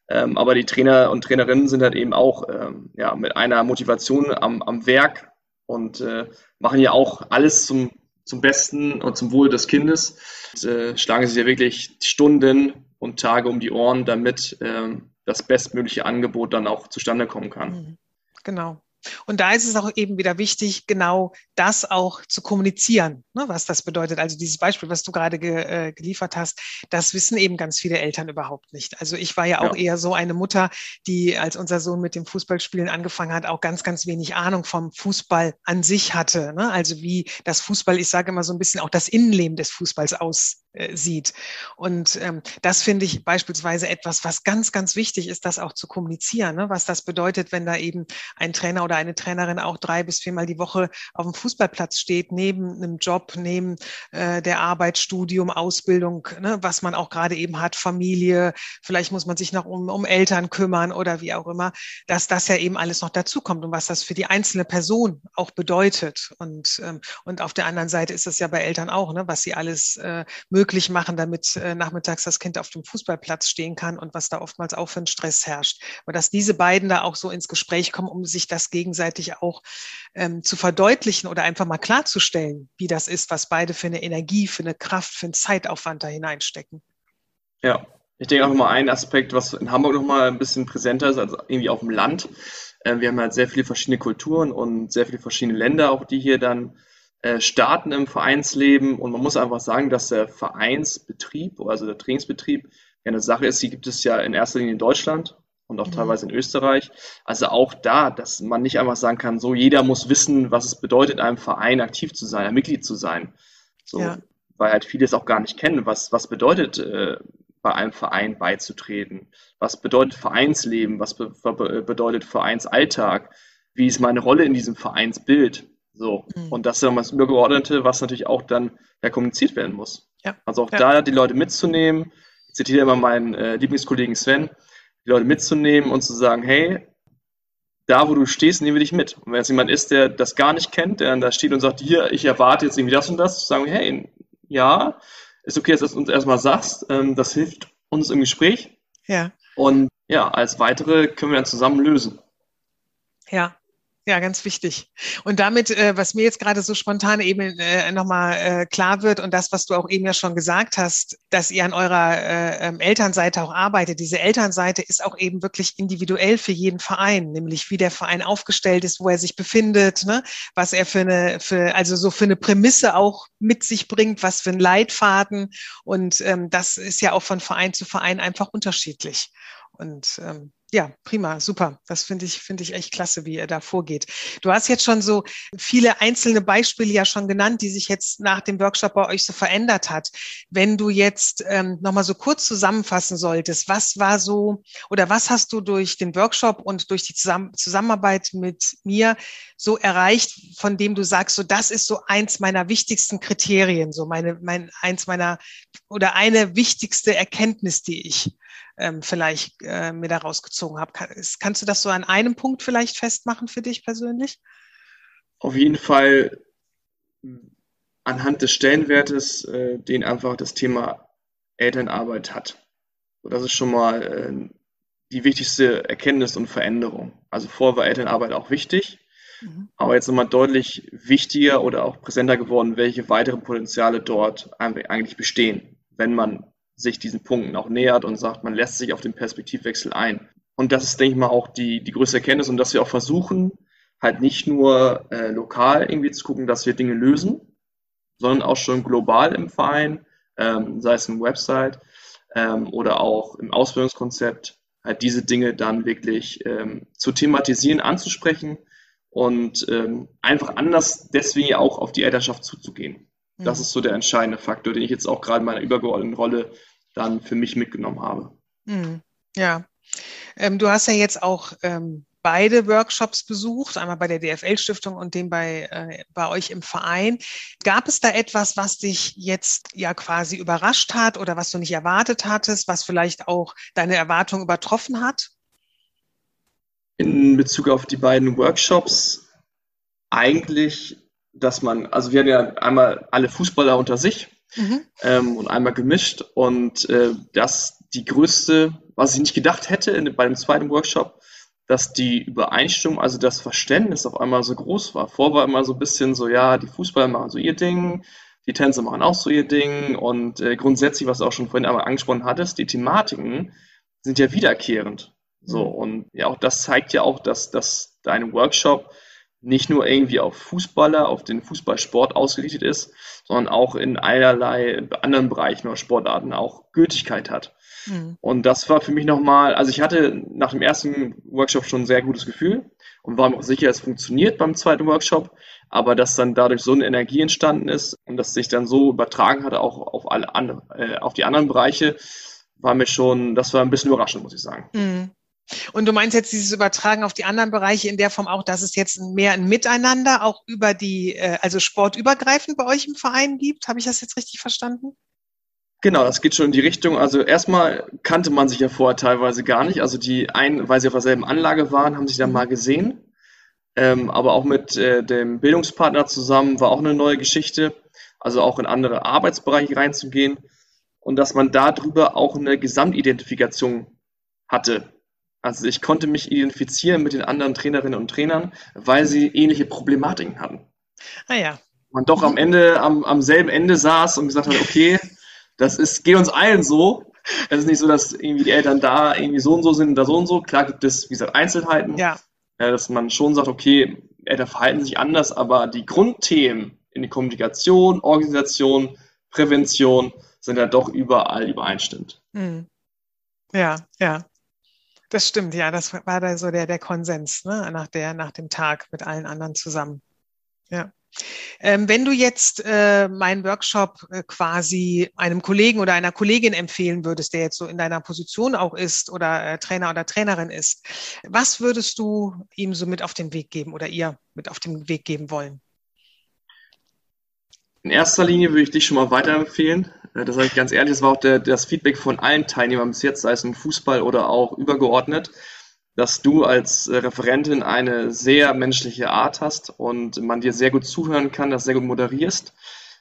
Ähm, aber die Trainer und Trainerinnen sind halt eben auch ähm, ja, mit einer Motivation am, am Werk und äh, machen ja auch alles zum, zum Besten und zum Wohle des Kindes. Und, äh, schlagen sich ja wirklich Stunden und Tage um die Ohren, damit ähm, das bestmögliche Angebot dann auch zustande kommen kann. Mhm. Genau. Und da ist es auch eben wieder wichtig, genau das auch zu kommunizieren, ne, was das bedeutet. Also dieses Beispiel, was du gerade ge, äh, geliefert hast, das wissen eben ganz viele Eltern überhaupt nicht. Also ich war ja auch ja. eher so eine Mutter, die, als unser Sohn mit dem Fußballspielen angefangen hat, auch ganz, ganz wenig Ahnung vom Fußball an sich hatte. Ne? Also wie das Fußball, ich sage immer so ein bisschen auch das Innenleben des Fußballs aus, äh, sieht. Und ähm, das finde ich beispielsweise etwas, was ganz, ganz wichtig ist, das auch zu kommunizieren, ne? was das bedeutet, wenn da eben ein Trainer oder eine Trainerin auch drei bis viermal die Woche auf dem Fußballplatz steht, neben einem Job, neben äh, der Arbeit, Studium, Ausbildung, ne? was man auch gerade eben hat, Familie, vielleicht muss man sich noch um, um Eltern kümmern oder wie auch immer, dass das ja eben alles noch dazukommt und was das für die einzelne Person auch bedeutet. Und, ähm, und auf der anderen Seite ist es ja bei Eltern auch, ne? was sie alles äh, möglich machen, damit äh, nachmittags das Kind auf dem Fußballplatz stehen kann und was da oftmals auch für ein Stress herrscht. Aber dass diese beiden da auch so ins Gespräch kommen, um sich das gegenseitig auch ähm, zu verdeutlichen oder einfach mal klarzustellen, wie das ist, was beide für eine Energie, für eine Kraft, für einen Zeitaufwand da hineinstecken. Ja, ich denke auch mal ein Aspekt, was in Hamburg noch mal ein bisschen präsenter ist als irgendwie auf dem Land. Äh, wir haben halt sehr viele verschiedene Kulturen und sehr viele verschiedene Länder, auch die hier dann äh, starten im Vereinsleben und man muss einfach sagen, dass der Vereinsbetrieb, also der Trainingsbetrieb, eine Sache ist, die gibt es ja in erster Linie in Deutschland und auch mhm. teilweise in Österreich. Also auch da, dass man nicht einfach sagen kann, so jeder muss wissen, was es bedeutet, in einem Verein aktiv zu sein, ein Mitglied zu sein. So, ja. weil halt viele es auch gar nicht kennen, was, was bedeutet äh, bei einem Verein beizutreten? Was bedeutet Vereinsleben? Was be bedeutet Vereinsalltag? Wie ist meine Rolle in diesem Vereinsbild? So. Mhm. Und das ist dann das Übergeordnete, was natürlich auch dann ja, kommuniziert werden muss. Ja. Also auch ja. da die Leute mitzunehmen. Ich zitiere immer meinen äh, Lieblingskollegen Sven, die Leute mitzunehmen und zu sagen, hey, da wo du stehst, nehmen wir dich mit. Und wenn es jemand ist, der das gar nicht kennt, der dann da steht und sagt, hier, ich erwarte jetzt irgendwie das und das, sagen wir, hey, ja, ist okay, dass du uns erstmal sagst, ähm, das hilft uns im Gespräch. Ja. Und ja, als weitere können wir dann zusammen lösen. Ja, ja, ganz wichtig. Und damit, äh, was mir jetzt gerade so spontan eben äh, nochmal äh, klar wird und das, was du auch eben ja schon gesagt hast, dass ihr an eurer äh, ähm, Elternseite auch arbeitet. Diese Elternseite ist auch eben wirklich individuell für jeden Verein, nämlich wie der Verein aufgestellt ist, wo er sich befindet, ne? was er für eine, für, also so für eine Prämisse auch mit sich bringt, was für ein Leitfaden. Und ähm, das ist ja auch von Verein zu Verein einfach unterschiedlich. Und ähm, ja, prima, super. Das finde ich, finde ich echt klasse, wie ihr da vorgeht. Du hast jetzt schon so viele einzelne Beispiele ja schon genannt, die sich jetzt nach dem Workshop bei euch so verändert hat. Wenn du jetzt ähm, nochmal so kurz zusammenfassen solltest, was war so oder was hast du durch den Workshop und durch die Zusammen Zusammenarbeit mit mir so erreicht, von dem du sagst, so das ist so eins meiner wichtigsten Kriterien, so meine, mein, eins meiner oder eine wichtigste Erkenntnis, die ich ähm, vielleicht äh, mir da rausgezogen habe. Kann, kannst du das so an einem Punkt vielleicht festmachen für dich persönlich? Auf jeden Fall anhand des Stellenwertes, äh, den einfach das Thema Elternarbeit hat. So, das ist schon mal äh, die wichtigste Erkenntnis und Veränderung. Also vorher war Elternarbeit auch wichtig, mhm. aber jetzt nochmal deutlich wichtiger oder auch präsenter geworden, welche weiteren Potenziale dort eigentlich bestehen, wenn man sich diesen Punkten auch nähert und sagt, man lässt sich auf den Perspektivwechsel ein. Und das ist, denke ich mal, auch die, die größte Erkenntnis und dass wir auch versuchen, halt nicht nur äh, lokal irgendwie zu gucken, dass wir Dinge lösen, sondern auch schon global im Verein, ähm, sei es im Website ähm, oder auch im Ausbildungskonzept, halt diese Dinge dann wirklich ähm, zu thematisieren, anzusprechen und ähm, einfach anders deswegen auch auf die Elternschaft zuzugehen. Das mhm. ist so der entscheidende Faktor, den ich jetzt auch gerade in meiner übergeordneten Rolle dann für mich mitgenommen habe. Mhm. Ja. Ähm, du hast ja jetzt auch ähm, beide Workshops besucht, einmal bei der DFL-Stiftung und den bei, äh, bei euch im Verein. Gab es da etwas, was dich jetzt ja quasi überrascht hat oder was du nicht erwartet hattest, was vielleicht auch deine Erwartung übertroffen hat? In Bezug auf die beiden Workshops eigentlich dass man, also wir hatten ja einmal alle Fußballer unter sich mhm. ähm, und einmal gemischt und äh, das die größte, was ich nicht gedacht hätte in, bei dem zweiten Workshop, dass die Übereinstimmung, also das Verständnis auf einmal so groß war. Vor war immer so ein bisschen so, ja, die Fußballer machen so ihr Ding, die Tänzer machen auch so ihr Ding und äh, grundsätzlich, was du auch schon vorhin einmal angesprochen hattest, die Thematiken sind ja wiederkehrend. So, mhm. und ja, auch das zeigt ja auch, dass, dass dein Workshop nicht nur irgendwie auf Fußballer, auf den Fußballsport ausgerichtet ist, sondern auch in allerlei anderen Bereichen oder Sportarten auch Gültigkeit hat. Mhm. Und das war für mich nochmal, also ich hatte nach dem ersten Workshop schon ein sehr gutes Gefühl und war mir auch sicher, es funktioniert beim zweiten Workshop, aber dass dann dadurch so eine Energie entstanden ist und dass sich dann so übertragen hatte auch auf alle andere, äh, auf die anderen Bereiche, war mir schon, das war ein bisschen überraschend, muss ich sagen. Mhm. Und du meinst jetzt dieses Übertragen auf die anderen Bereiche in der Form auch, dass es jetzt mehr ein Miteinander auch über die, äh, also sportübergreifend bei euch im Verein gibt? Habe ich das jetzt richtig verstanden? Genau, das geht schon in die Richtung. Also erstmal kannte man sich ja vorher teilweise gar nicht. Also die einen, weil sie auf derselben Anlage waren, haben sich dann mal gesehen. Ähm, aber auch mit äh, dem Bildungspartner zusammen war auch eine neue Geschichte. Also auch in andere Arbeitsbereiche reinzugehen und dass man darüber auch eine Gesamtidentifikation hatte. Also ich konnte mich identifizieren mit den anderen Trainerinnen und Trainern, weil sie ähnliche Problematiken hatten. Ah ja. Man doch am Ende, am, am selben Ende saß und gesagt hat, okay, das ist, geht uns allen so. Es ist nicht so, dass irgendwie die Eltern da irgendwie so und so sind, da so und so. Klar gibt es, wie gesagt, Einzelheiten. Ja. dass man schon sagt, okay, Eltern verhalten sich anders, aber die Grundthemen in der Kommunikation, Organisation, Prävention sind ja doch überall übereinstimmend. Hm. Ja, ja. Das stimmt, ja, das war da so der, der Konsens, ne, nach der, nach dem Tag mit allen anderen zusammen. Ja. Ähm, wenn du jetzt äh, meinen Workshop äh, quasi einem Kollegen oder einer Kollegin empfehlen würdest, der jetzt so in deiner Position auch ist oder äh, Trainer oder Trainerin ist, was würdest du ihm so mit auf den Weg geben oder ihr mit auf den Weg geben wollen? In erster Linie würde ich dich schon mal weiterempfehlen. Äh, das sage ich ganz ehrlich, das war auch der, das Feedback von allen Teilnehmern bis jetzt, sei es im Fußball oder auch übergeordnet, dass du als äh, Referentin eine sehr menschliche Art hast und man dir sehr gut zuhören kann, das sehr gut moderierst.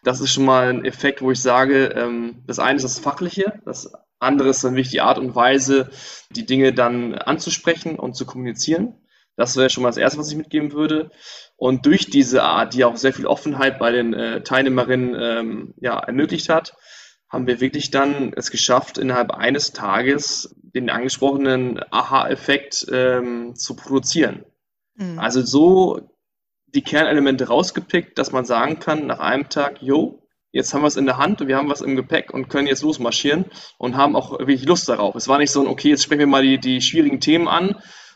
Das ist schon mal ein Effekt, wo ich sage, ähm, das eine ist das Fachliche, das andere ist dann wirklich die Art und Weise, die Dinge dann anzusprechen und zu kommunizieren. Das wäre schon mal das Erste, was ich mitgeben würde. Und durch diese Art, die auch sehr viel Offenheit bei den äh, Teilnehmerinnen ähm, ja, ermöglicht hat, haben wir wirklich dann es geschafft, innerhalb eines Tages den angesprochenen Aha-Effekt ähm, zu produzieren. Mhm. Also so die Kernelemente rausgepickt, dass man sagen kann, nach einem Tag, jo, jetzt haben wir es in der Hand, wir haben was im Gepäck und können jetzt losmarschieren und haben auch wirklich Lust darauf. Es war nicht so ein, okay, jetzt sprechen wir mal die, die schwierigen Themen an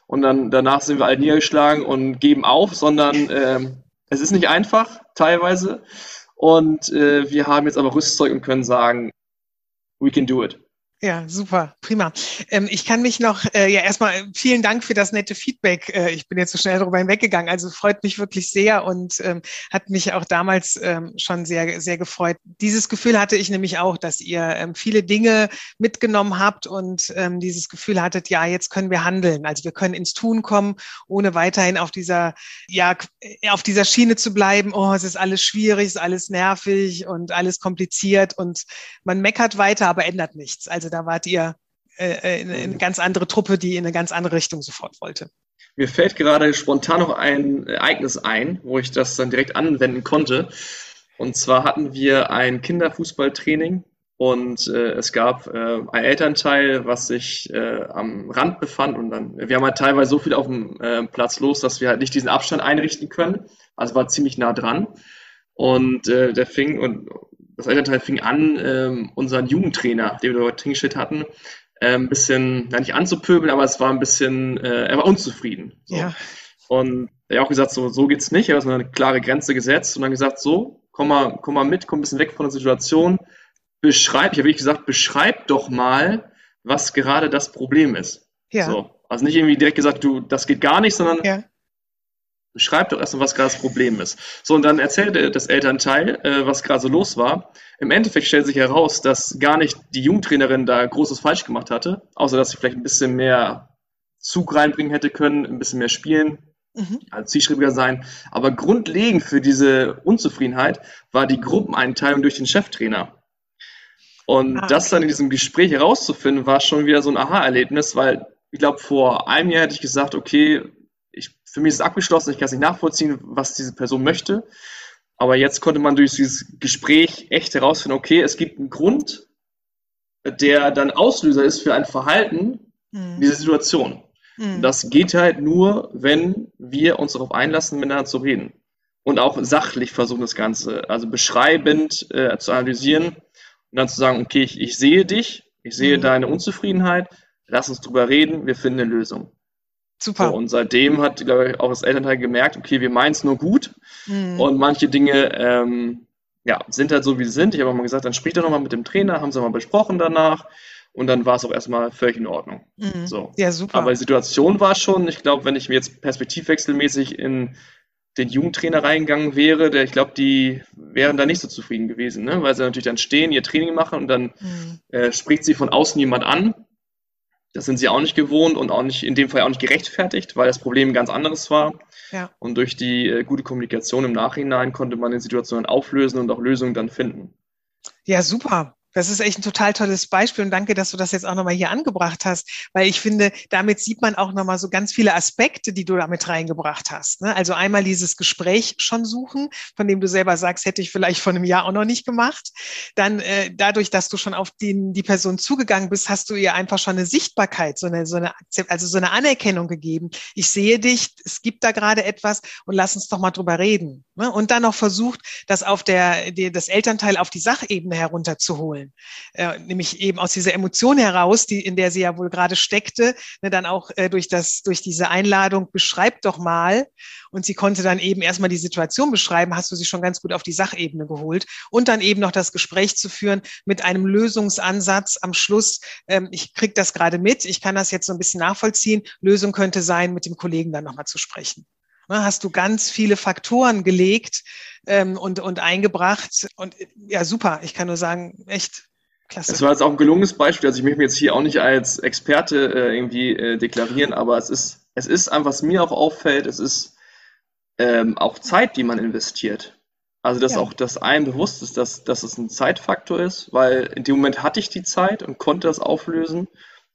und dann danach sind wir alle niedergeschlagen und geben auf, sondern ähm, es ist nicht einfach, teilweise. Und äh, wir haben jetzt aber Rüstzeug und können sagen, we can do it. Ja, super, prima. Ähm, ich kann mich noch, äh, ja, erstmal vielen Dank für das nette Feedback. Äh, ich bin jetzt so schnell darüber hinweggegangen. Also freut mich wirklich sehr und ähm, hat mich auch damals ähm, schon sehr, sehr gefreut. Dieses Gefühl hatte ich nämlich auch, dass ihr ähm, viele Dinge mitgenommen habt und ähm, dieses Gefühl hattet, ja, jetzt können wir handeln. Also wir können ins Tun kommen, ohne weiterhin auf dieser, ja, auf dieser Schiene zu bleiben. Oh, es ist alles schwierig, es ist alles nervig und alles kompliziert und man meckert weiter, aber ändert nichts. Also da wart ihr äh, eine, eine ganz andere Truppe, die in eine ganz andere Richtung sofort wollte. Mir fällt gerade spontan noch ein Ereignis ein, wo ich das dann direkt anwenden konnte. Und zwar hatten wir ein Kinderfußballtraining und äh, es gab äh, ein Elternteil, was sich äh, am Rand befand und dann, wir haben halt teilweise so viel auf dem äh, Platz los, dass wir halt nicht diesen Abstand einrichten können. Also war ziemlich nah dran. Und äh, der fing und das Elternteil fing an, ähm, unseren Jugendtrainer, den wir dort hingestellt hatten, äh, ein bisschen, ja, nicht anzupöbeln, aber es war ein bisschen, äh, er war unzufrieden. So. Ja. Und er hat auch gesagt, so, so geht's nicht. Er hat eine klare Grenze gesetzt und dann gesagt, so, komm mal, komm mal mit, komm ein bisschen weg von der Situation. Beschreib, ich habe wirklich gesagt, beschreib doch mal, was gerade das Problem ist. Ja. So. Also nicht irgendwie direkt gesagt, du, das geht gar nicht, sondern ja. Beschreib doch erstmal, was gerade das Problem ist. So, und dann erzählte das Elternteil, äh, was gerade so los war. Im Endeffekt stellt sich heraus, dass gar nicht die Jugendtrainerin da Großes falsch gemacht hatte, außer dass sie vielleicht ein bisschen mehr Zug reinbringen hätte können, ein bisschen mehr spielen, mhm. also zielschreibiger sein. Aber grundlegend für diese Unzufriedenheit war die Gruppeneinteilung durch den Cheftrainer. Und ah, okay. das dann in diesem Gespräch herauszufinden, war schon wieder so ein Aha-Erlebnis, weil ich glaube, vor einem Jahr hätte ich gesagt, okay, für mich ist es abgeschlossen, ich kann es nicht nachvollziehen, was diese Person möchte. Aber jetzt konnte man durch dieses Gespräch echt herausfinden, okay, es gibt einen Grund, der dann Auslöser ist für ein Verhalten mhm. in dieser Situation. Mhm. Das geht halt nur, wenn wir uns darauf einlassen, miteinander zu reden. Und auch sachlich versuchen, das Ganze, also beschreibend äh, zu analysieren und dann zu sagen, okay, ich, ich sehe dich, ich sehe mhm. deine Unzufriedenheit, lass uns drüber reden, wir finden eine Lösung. Super. So, und seitdem hat, glaube ich, auch das Elternteil gemerkt, okay, wir meinen es nur gut. Mhm. Und manche Dinge ähm, ja, sind halt so, wie sie sind. Ich habe auch mal gesagt, dann spricht er nochmal mit dem Trainer, haben sie mal besprochen danach. Und dann war es auch erstmal völlig in Ordnung. Mhm. So. Ja, super. Aber die Situation war schon, ich glaube, wenn ich mir jetzt perspektivwechselmäßig in den Jugendtrainer reingegangen wäre, der, ich glaube, die wären da nicht so zufrieden gewesen, ne? weil sie natürlich dann stehen, ihr Training machen und dann mhm. äh, spricht sie von außen jemand an das sind sie auch nicht gewohnt und auch nicht in dem Fall auch nicht gerechtfertigt, weil das Problem ganz anderes war. Ja. Und durch die äh, gute Kommunikation im Nachhinein konnte man die Situation auflösen und auch Lösungen dann finden. Ja, super. Das ist echt ein total tolles Beispiel und danke, dass du das jetzt auch nochmal hier angebracht hast, weil ich finde, damit sieht man auch nochmal so ganz viele Aspekte, die du damit reingebracht hast. Ne? Also einmal dieses Gespräch schon suchen, von dem du selber sagst, hätte ich vielleicht vor einem Jahr auch noch nicht gemacht. Dann äh, dadurch, dass du schon auf den, die Person zugegangen bist, hast du ihr einfach schon eine Sichtbarkeit, so eine, so eine, also so eine Anerkennung gegeben. Ich sehe dich, es gibt da gerade etwas und lass uns doch mal drüber reden. Ne? Und dann noch versucht, das auf der, die, das Elternteil auf die Sachebene herunterzuholen holen. Äh, nämlich eben aus dieser Emotion heraus, die, in der sie ja wohl gerade steckte, ne, dann auch äh, durch, das, durch diese Einladung, beschreib doch mal. Und sie konnte dann eben erstmal die Situation beschreiben, hast du sie schon ganz gut auf die Sachebene geholt. Und dann eben noch das Gespräch zu führen mit einem Lösungsansatz am Schluss. Ähm, ich krieg das gerade mit, ich kann das jetzt so ein bisschen nachvollziehen. Lösung könnte sein, mit dem Kollegen dann nochmal zu sprechen ne, hast du ganz viele Faktoren gelegt, ähm, und, und eingebracht. Und ja, super. Ich kann nur sagen, echt Klasse. Es war jetzt auch ein gelungenes Beispiel. Also ich möchte mich jetzt hier auch nicht als Experte äh, irgendwie äh, deklarieren, aber es ist, es ist einfach, was mir auch auffällt, es ist ähm, auch Zeit, die man investiert. Also dass ja. auch das einem bewusst ist, dass, dass es ein Zeitfaktor ist, weil in dem Moment hatte ich die Zeit und konnte das auflösen.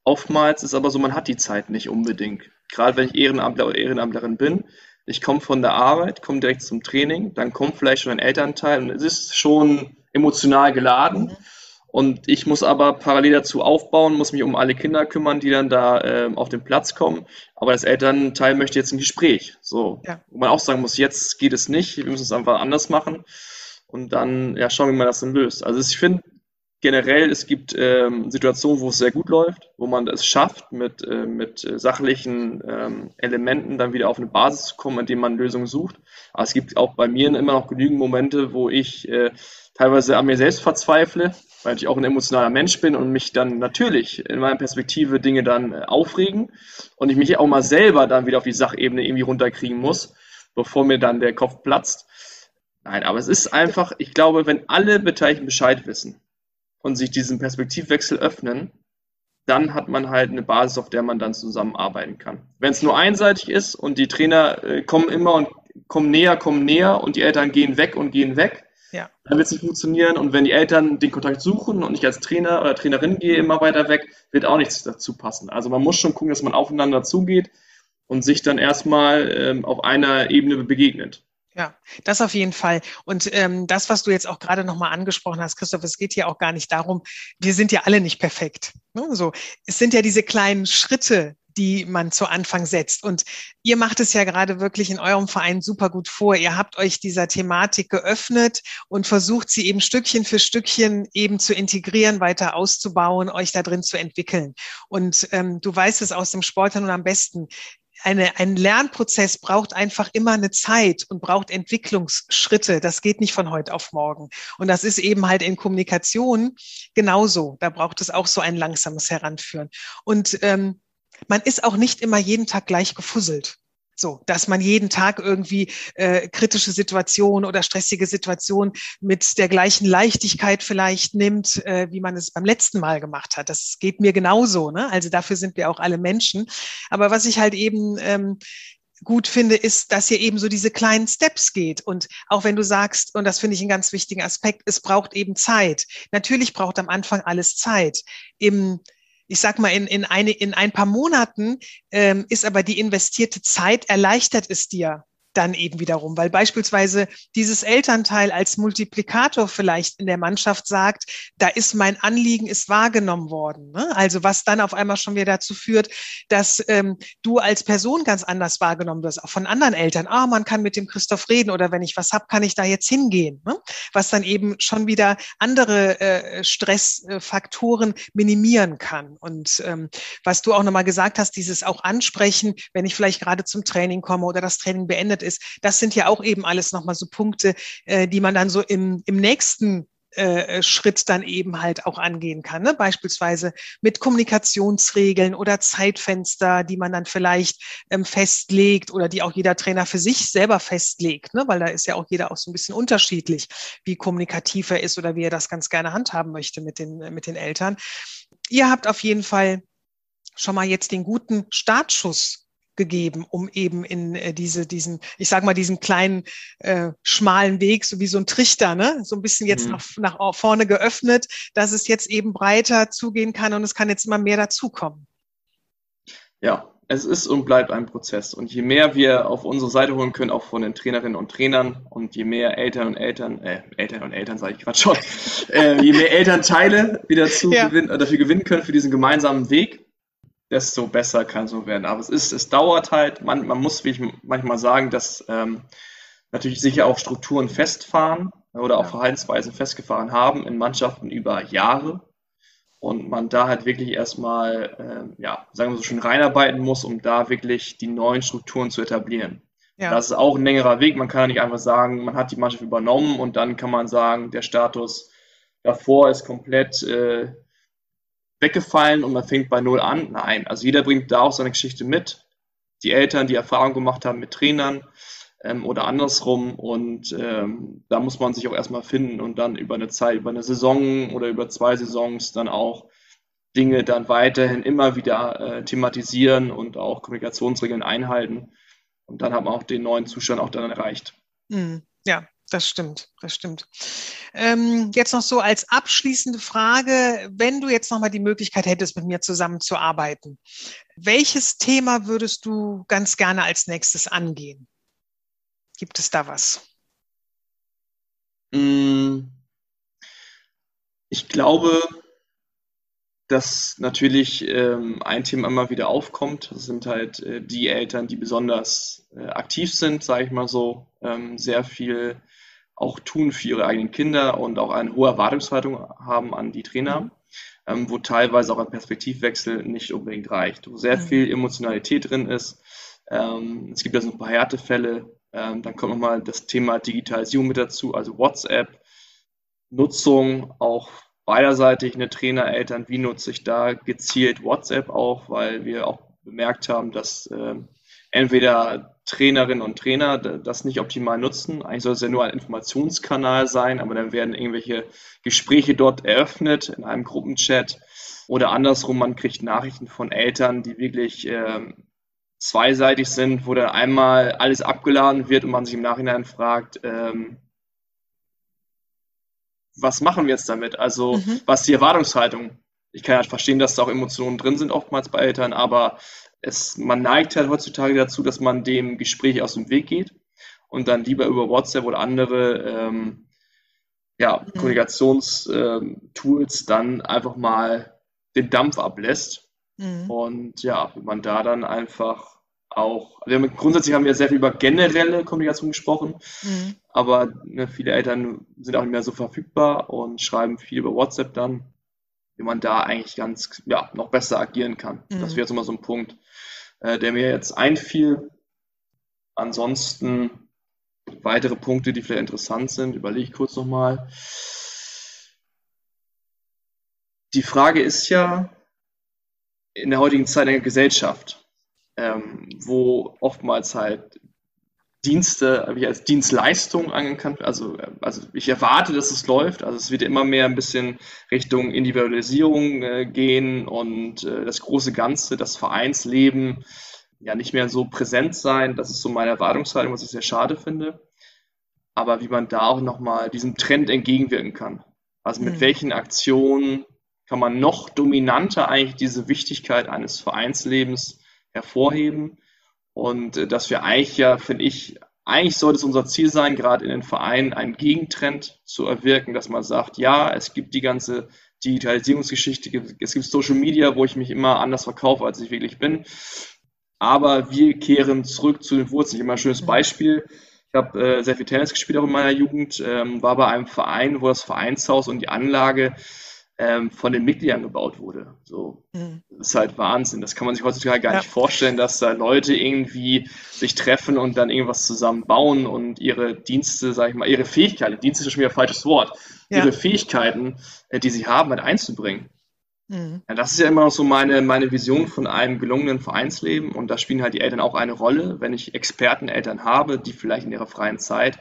Oftmals ist aber so, man hat die Zeit nicht unbedingt. Gerade wenn ich Ehrenamtler oder Ehrenamtlerin bin, ich komme von der Arbeit, komme direkt zum Training, dann kommt vielleicht schon ein Elternteil und es ist schon emotional geladen. Mhm. Und ich muss aber parallel dazu aufbauen, muss mich um alle Kinder kümmern, die dann da äh, auf den Platz kommen. Aber das Elternteil möchte jetzt ein Gespräch. So, ja. wo man auch sagen muss, jetzt geht es nicht, wir müssen es einfach anders machen. und dann ja, schauen, wie man das dann löst. Also ich finde generell, es gibt ähm, Situationen, wo es sehr gut läuft, wo man es schafft, mit, äh, mit sachlichen ähm, Elementen dann wieder auf eine Basis zu kommen, indem man Lösungen sucht. Aber es gibt auch bei mir immer noch genügend Momente, wo ich äh, teilweise an mir selbst verzweifle, weil ich auch ein emotionaler Mensch bin und mich dann natürlich in meiner Perspektive Dinge dann äh, aufregen und ich mich auch mal selber dann wieder auf die Sachebene irgendwie runterkriegen muss, bevor mir dann der Kopf platzt. Nein, aber es ist einfach, ich glaube, wenn alle Beteiligten Bescheid wissen, und sich diesen Perspektivwechsel öffnen, dann hat man halt eine Basis, auf der man dann zusammenarbeiten kann. Wenn es nur einseitig ist und die Trainer äh, kommen immer und kommen näher, kommen näher und die Eltern gehen weg und gehen weg, ja. dann wird es nicht funktionieren. Und wenn die Eltern den Kontakt suchen und ich als Trainer oder Trainerin gehe immer weiter weg, wird auch nichts dazu passen. Also man muss schon gucken, dass man aufeinander zugeht und sich dann erstmal ähm, auf einer Ebene begegnet. Ja, das auf jeden Fall. Und ähm, das, was du jetzt auch gerade nochmal angesprochen hast, Christoph, es geht hier auch gar nicht darum, wir sind ja alle nicht perfekt. Ne? So, es sind ja diese kleinen Schritte, die man zu Anfang setzt. Und ihr macht es ja gerade wirklich in eurem Verein super gut vor. Ihr habt euch dieser Thematik geöffnet und versucht, sie eben Stückchen für Stückchen eben zu integrieren, weiter auszubauen, euch da drin zu entwickeln. Und ähm, du weißt es aus dem Sport nun am besten eine, ein Lernprozess braucht einfach immer eine Zeit und braucht Entwicklungsschritte. Das geht nicht von heute auf morgen. Und das ist eben halt in Kommunikation genauso. Da braucht es auch so ein langsames Heranführen. Und ähm, man ist auch nicht immer jeden Tag gleich gefusselt. So, dass man jeden Tag irgendwie äh, kritische Situationen oder stressige Situationen mit der gleichen Leichtigkeit vielleicht nimmt, äh, wie man es beim letzten Mal gemacht hat. Das geht mir genauso. Ne? Also dafür sind wir auch alle Menschen. Aber was ich halt eben ähm, gut finde, ist, dass ihr eben so diese kleinen Steps geht. Und auch wenn du sagst, und das finde ich einen ganz wichtigen Aspekt, es braucht eben Zeit. Natürlich braucht am Anfang alles Zeit. Im ich sag mal, in, in, eine, in ein paar Monaten ähm, ist aber die investierte Zeit, erleichtert es dir, dann eben wiederum, weil beispielsweise dieses Elternteil als Multiplikator vielleicht in der Mannschaft sagt, da ist mein Anliegen ist wahrgenommen worden. Ne? Also was dann auf einmal schon wieder dazu führt, dass ähm, du als Person ganz anders wahrgenommen wirst, auch von anderen Eltern. Ah, man kann mit dem Christoph reden oder wenn ich was hab, kann ich da jetzt hingehen. Ne? Was dann eben schon wieder andere äh, Stressfaktoren minimieren kann. Und ähm, was du auch nochmal gesagt hast, dieses auch ansprechen, wenn ich vielleicht gerade zum Training komme oder das Training beendet ist. Das sind ja auch eben alles nochmal so Punkte, äh, die man dann so im, im nächsten äh, Schritt dann eben halt auch angehen kann. Ne? Beispielsweise mit Kommunikationsregeln oder Zeitfenster, die man dann vielleicht ähm, festlegt oder die auch jeder Trainer für sich selber festlegt, ne? weil da ist ja auch jeder auch so ein bisschen unterschiedlich, wie kommunikativ er ist oder wie er das ganz gerne handhaben möchte mit den, mit den Eltern. Ihr habt auf jeden Fall schon mal jetzt den guten Startschuss gegeben, um eben in äh, diese, diesen, ich sag mal, diesen kleinen äh, schmalen Weg, so wie so ein Trichter, ne, so ein bisschen jetzt mhm. nach, nach vorne geöffnet, dass es jetzt eben breiter zugehen kann und es kann jetzt immer mehr dazukommen. Ja, es ist und bleibt ein Prozess. Und je mehr wir auf unsere Seite holen können, auch von den Trainerinnen und Trainern, und je mehr Eltern und Eltern, äh, Eltern und Eltern sage ich gerade schon, äh, je mehr Elternteile wieder zu ja. gewinnen, dafür gewinnen können für diesen gemeinsamen Weg, desto besser kann so werden. Aber es ist, es dauert halt, man, man muss, wie ich manchmal sagen, dass ähm, natürlich sicher auch Strukturen festfahren oder auch Verhaltensweisen festgefahren haben in Mannschaften über Jahre und man da halt wirklich erstmal, äh, ja, sagen wir so schön reinarbeiten muss, um da wirklich die neuen Strukturen zu etablieren. Ja. Das ist auch ein längerer Weg. Man kann ja nicht einfach sagen, man hat die Mannschaft übernommen und dann kann man sagen, der Status davor ist komplett äh, weggefallen und man fängt bei Null an. Nein, also jeder bringt da auch seine Geschichte mit. Die Eltern, die Erfahrung gemacht haben mit Trainern ähm, oder andersrum. Und ähm, da muss man sich auch erstmal finden und dann über eine Zeit, über eine Saison oder über zwei Saisons dann auch Dinge dann weiterhin immer wieder äh, thematisieren und auch Kommunikationsregeln einhalten. Und dann hat man auch den neuen Zustand auch dann erreicht. Mhm. Ja, das stimmt, das stimmt. Ähm, jetzt noch so als abschließende Frage, wenn du jetzt nochmal die Möglichkeit hättest, mit mir zusammenzuarbeiten, welches Thema würdest du ganz gerne als nächstes angehen? Gibt es da was? Mm, ich glaube, dass natürlich ähm, ein Thema immer wieder aufkommt. Das sind halt äh, die Eltern, die besonders äh, aktiv sind, sage ich mal so, ähm, sehr viel auch tun für ihre eigenen Kinder und auch eine hohe Erwartungshaltung haben an die Trainer, mhm. ähm, wo teilweise auch ein Perspektivwechsel nicht unbedingt reicht, wo sehr mhm. viel Emotionalität drin ist. Ähm, es gibt ja so ein paar Härtefälle. Ähm, dann kommt nochmal das Thema Digitalisierung mit dazu, also WhatsApp, Nutzung auch beiderseitig, eine Trainer, Eltern, wie nutze ich da gezielt WhatsApp auch, weil wir auch bemerkt haben, dass äh, entweder Trainerinnen und Trainer das nicht optimal nutzen. Eigentlich soll es ja nur ein Informationskanal sein, aber dann werden irgendwelche Gespräche dort eröffnet in einem Gruppenchat oder andersrum, man kriegt Nachrichten von Eltern, die wirklich äh, zweiseitig sind, wo dann einmal alles abgeladen wird und man sich im Nachhinein fragt, ähm, was machen wir jetzt damit? Also, mhm. was ist die Erwartungshaltung? Ich kann ja verstehen, dass da auch Emotionen drin sind, oftmals bei Eltern, aber es, man neigt halt heutzutage dazu, dass man dem Gespräch aus dem Weg geht und dann lieber über WhatsApp oder andere ähm, ja, mhm. Kommunikationstools ähm, dann einfach mal den Dampf ablässt. Mhm. Und ja, wenn man da dann einfach auch, wir haben, grundsätzlich haben wir sehr viel über generelle Kommunikation gesprochen, mhm. aber ne, viele Eltern sind auch nicht mehr so verfügbar und schreiben viel über WhatsApp dann, wie man da eigentlich ganz, ja, noch besser agieren kann. Mhm. Das wäre jetzt immer so ein Punkt, äh, der mir jetzt einfiel. Ansonsten weitere Punkte, die vielleicht interessant sind, überlege ich kurz nochmal. Die Frage ist ja in der heutigen Zeit in der Gesellschaft, ähm, wo oftmals halt Dienste wie als Dienstleistung anerkannt also, also ich erwarte, dass es läuft. Also es wird immer mehr ein bisschen Richtung Individualisierung äh, gehen und äh, das große Ganze, das Vereinsleben ja nicht mehr so präsent sein. Das ist so meine Erwartungshaltung, was ich sehr schade finde. Aber wie man da auch nochmal diesem Trend entgegenwirken kann. Also mit mhm. welchen Aktionen kann man noch dominanter eigentlich diese Wichtigkeit eines Vereinslebens hervorheben. Und äh, dass wir eigentlich ja, finde ich, eigentlich sollte es unser Ziel sein, gerade in den Vereinen einen Gegentrend zu erwirken, dass man sagt, ja, es gibt die ganze Digitalisierungsgeschichte, es gibt Social Media, wo ich mich immer anders verkaufe, als ich wirklich bin. Aber wir kehren zurück zu den Wurzeln. Ich habe mal ein schönes mhm. Beispiel. Ich habe äh, sehr viel Tennis gespielt auch in meiner Jugend, ähm, war bei einem Verein, wo das Vereinshaus und die Anlage ähm, von den Mitgliedern gebaut wurde. So, mhm. das ist halt Wahnsinn. Das kann man sich heutzutage gar ja. nicht vorstellen, dass da Leute irgendwie sich treffen und dann irgendwas zusammen bauen und ihre Dienste, sag ich mal, ihre Fähigkeiten, Dienste ist schon wieder ein falsches Wort, ja. ihre Fähigkeiten, äh, die sie haben, halt einzubringen. Mhm. Ja, das ist ja immer noch so meine, meine Vision von einem gelungenen Vereinsleben und da spielen halt die Eltern auch eine Rolle, wenn ich Experteneltern habe, die vielleicht in ihrer freien Zeit,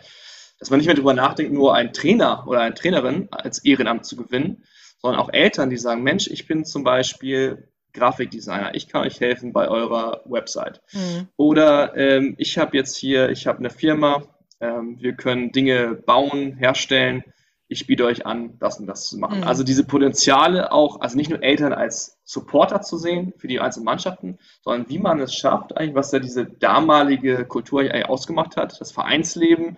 dass man nicht mehr darüber nachdenkt, nur einen Trainer oder eine Trainerin als Ehrenamt zu gewinnen, sondern auch Eltern, die sagen, Mensch, ich bin zum Beispiel Grafikdesigner, ich kann euch helfen bei eurer Website. Mhm. Oder ähm, ich habe jetzt hier, ich habe eine Firma, ähm, wir können Dinge bauen, herstellen, ich biete euch an, das und das zu machen. Mhm. Also diese Potenziale auch, also nicht nur Eltern als Supporter zu sehen für die einzelnen Mannschaften, sondern wie man es schafft, eigentlich, was ja diese damalige Kultur eigentlich ausgemacht hat, das Vereinsleben,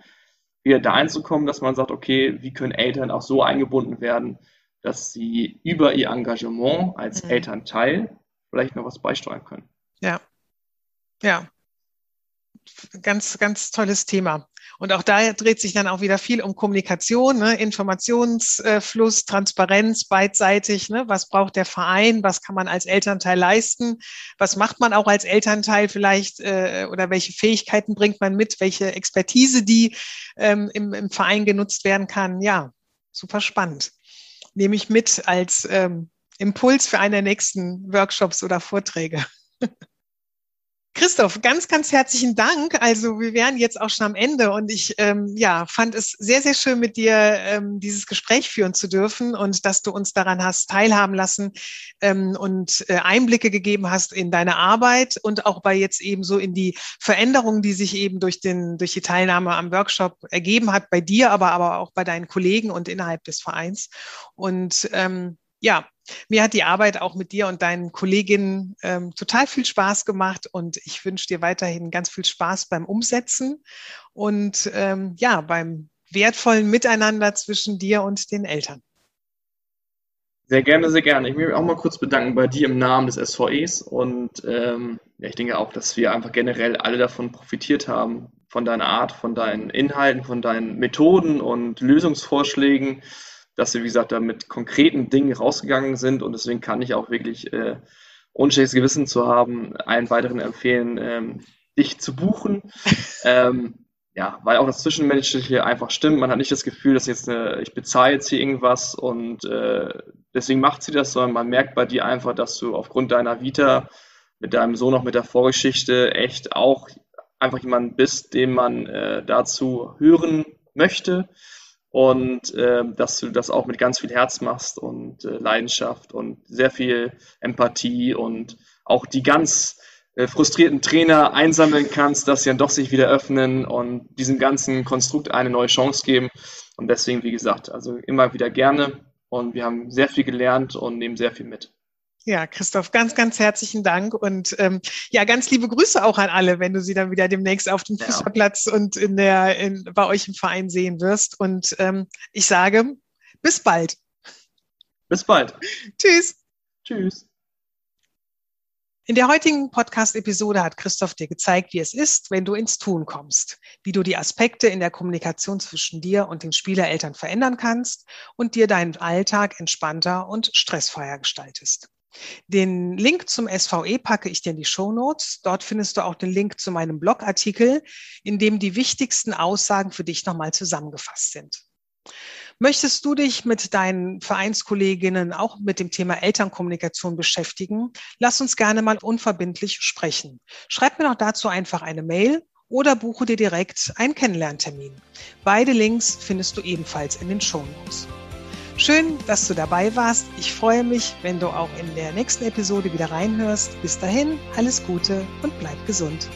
wieder da einzukommen, dass man sagt, okay, wie können Eltern auch so eingebunden werden, dass sie über ihr Engagement als mhm. Elternteil vielleicht noch was beisteuern können. Ja, ja. Ganz, ganz tolles Thema. Und auch da dreht sich dann auch wieder viel um Kommunikation, ne? Informationsfluss, Transparenz beidseitig. Ne? Was braucht der Verein? Was kann man als Elternteil leisten? Was macht man auch als Elternteil vielleicht äh, oder welche Fähigkeiten bringt man mit? Welche Expertise, die ähm, im, im Verein genutzt werden kann? Ja, super spannend nehme ich mit als ähm, Impuls für einen der nächsten Workshops oder Vorträge. Christoph, ganz, ganz herzlichen Dank. Also wir wären jetzt auch schon am Ende und ich ähm, ja, fand es sehr, sehr schön, mit dir ähm, dieses Gespräch führen zu dürfen und dass du uns daran hast teilhaben lassen ähm, und äh, Einblicke gegeben hast in deine Arbeit und auch bei jetzt eben so in die Veränderungen, die sich eben durch, den, durch die Teilnahme am Workshop ergeben hat, bei dir, aber, aber auch bei deinen Kollegen und innerhalb des Vereins. Und ähm, ja, mir hat die Arbeit auch mit dir und deinen Kolleginnen ähm, total viel Spaß gemacht und ich wünsche dir weiterhin ganz viel Spaß beim Umsetzen und ähm, ja, beim wertvollen Miteinander zwischen dir und den Eltern. Sehr gerne, sehr gerne. Ich möchte mich auch mal kurz bedanken bei dir im Namen des SVEs und ähm, ja, ich denke auch, dass wir einfach generell alle davon profitiert haben, von deiner Art, von deinen Inhalten, von deinen Methoden und Lösungsvorschlägen, dass wir, wie gesagt, da mit konkreten Dingen rausgegangen sind und deswegen kann ich auch wirklich, äh, ohne schlechtes Gewissen zu haben, allen weiteren empfehlen, ähm, dich zu buchen. ähm, ja, weil auch das Zwischenmenschliche einfach stimmt. Man hat nicht das Gefühl, dass jetzt eine, ich bezahle jetzt hier irgendwas und äh, deswegen macht sie das, sondern man merkt bei dir einfach, dass du aufgrund deiner Vita mit deinem Sohn noch mit der Vorgeschichte echt auch einfach jemand bist, den man äh, dazu hören möchte und äh, dass du das auch mit ganz viel Herz machst und äh, Leidenschaft und sehr viel Empathie und auch die ganz äh, frustrierten Trainer einsammeln kannst, dass sie dann doch sich wieder öffnen und diesem ganzen Konstrukt eine neue Chance geben. Und deswegen, wie gesagt, also immer wieder gerne. Und wir haben sehr viel gelernt und nehmen sehr viel mit. Ja, Christoph, ganz, ganz herzlichen Dank und ähm, ja, ganz liebe Grüße auch an alle, wenn du sie dann wieder demnächst auf dem Fußballplatz und in der in, bei euch im Verein sehen wirst. Und ähm, ich sage, bis bald. Bis bald. Tschüss. Tschüss. In der heutigen Podcast-Episode hat Christoph dir gezeigt, wie es ist, wenn du ins Tun kommst, wie du die Aspekte in der Kommunikation zwischen dir und den Spielereltern verändern kannst und dir deinen Alltag entspannter und stressfreier gestaltest. Den Link zum SVE packe ich dir in die Show Notes. Dort findest du auch den Link zu meinem Blogartikel, in dem die wichtigsten Aussagen für dich nochmal zusammengefasst sind. Möchtest du dich mit deinen Vereinskolleginnen auch mit dem Thema Elternkommunikation beschäftigen? Lass uns gerne mal unverbindlich sprechen. Schreib mir noch dazu einfach eine Mail oder buche dir direkt einen Kennenlerntermin. Beide Links findest du ebenfalls in den Shownotes. Schön, dass du dabei warst. Ich freue mich, wenn du auch in der nächsten Episode wieder reinhörst. Bis dahin, alles Gute und bleib gesund.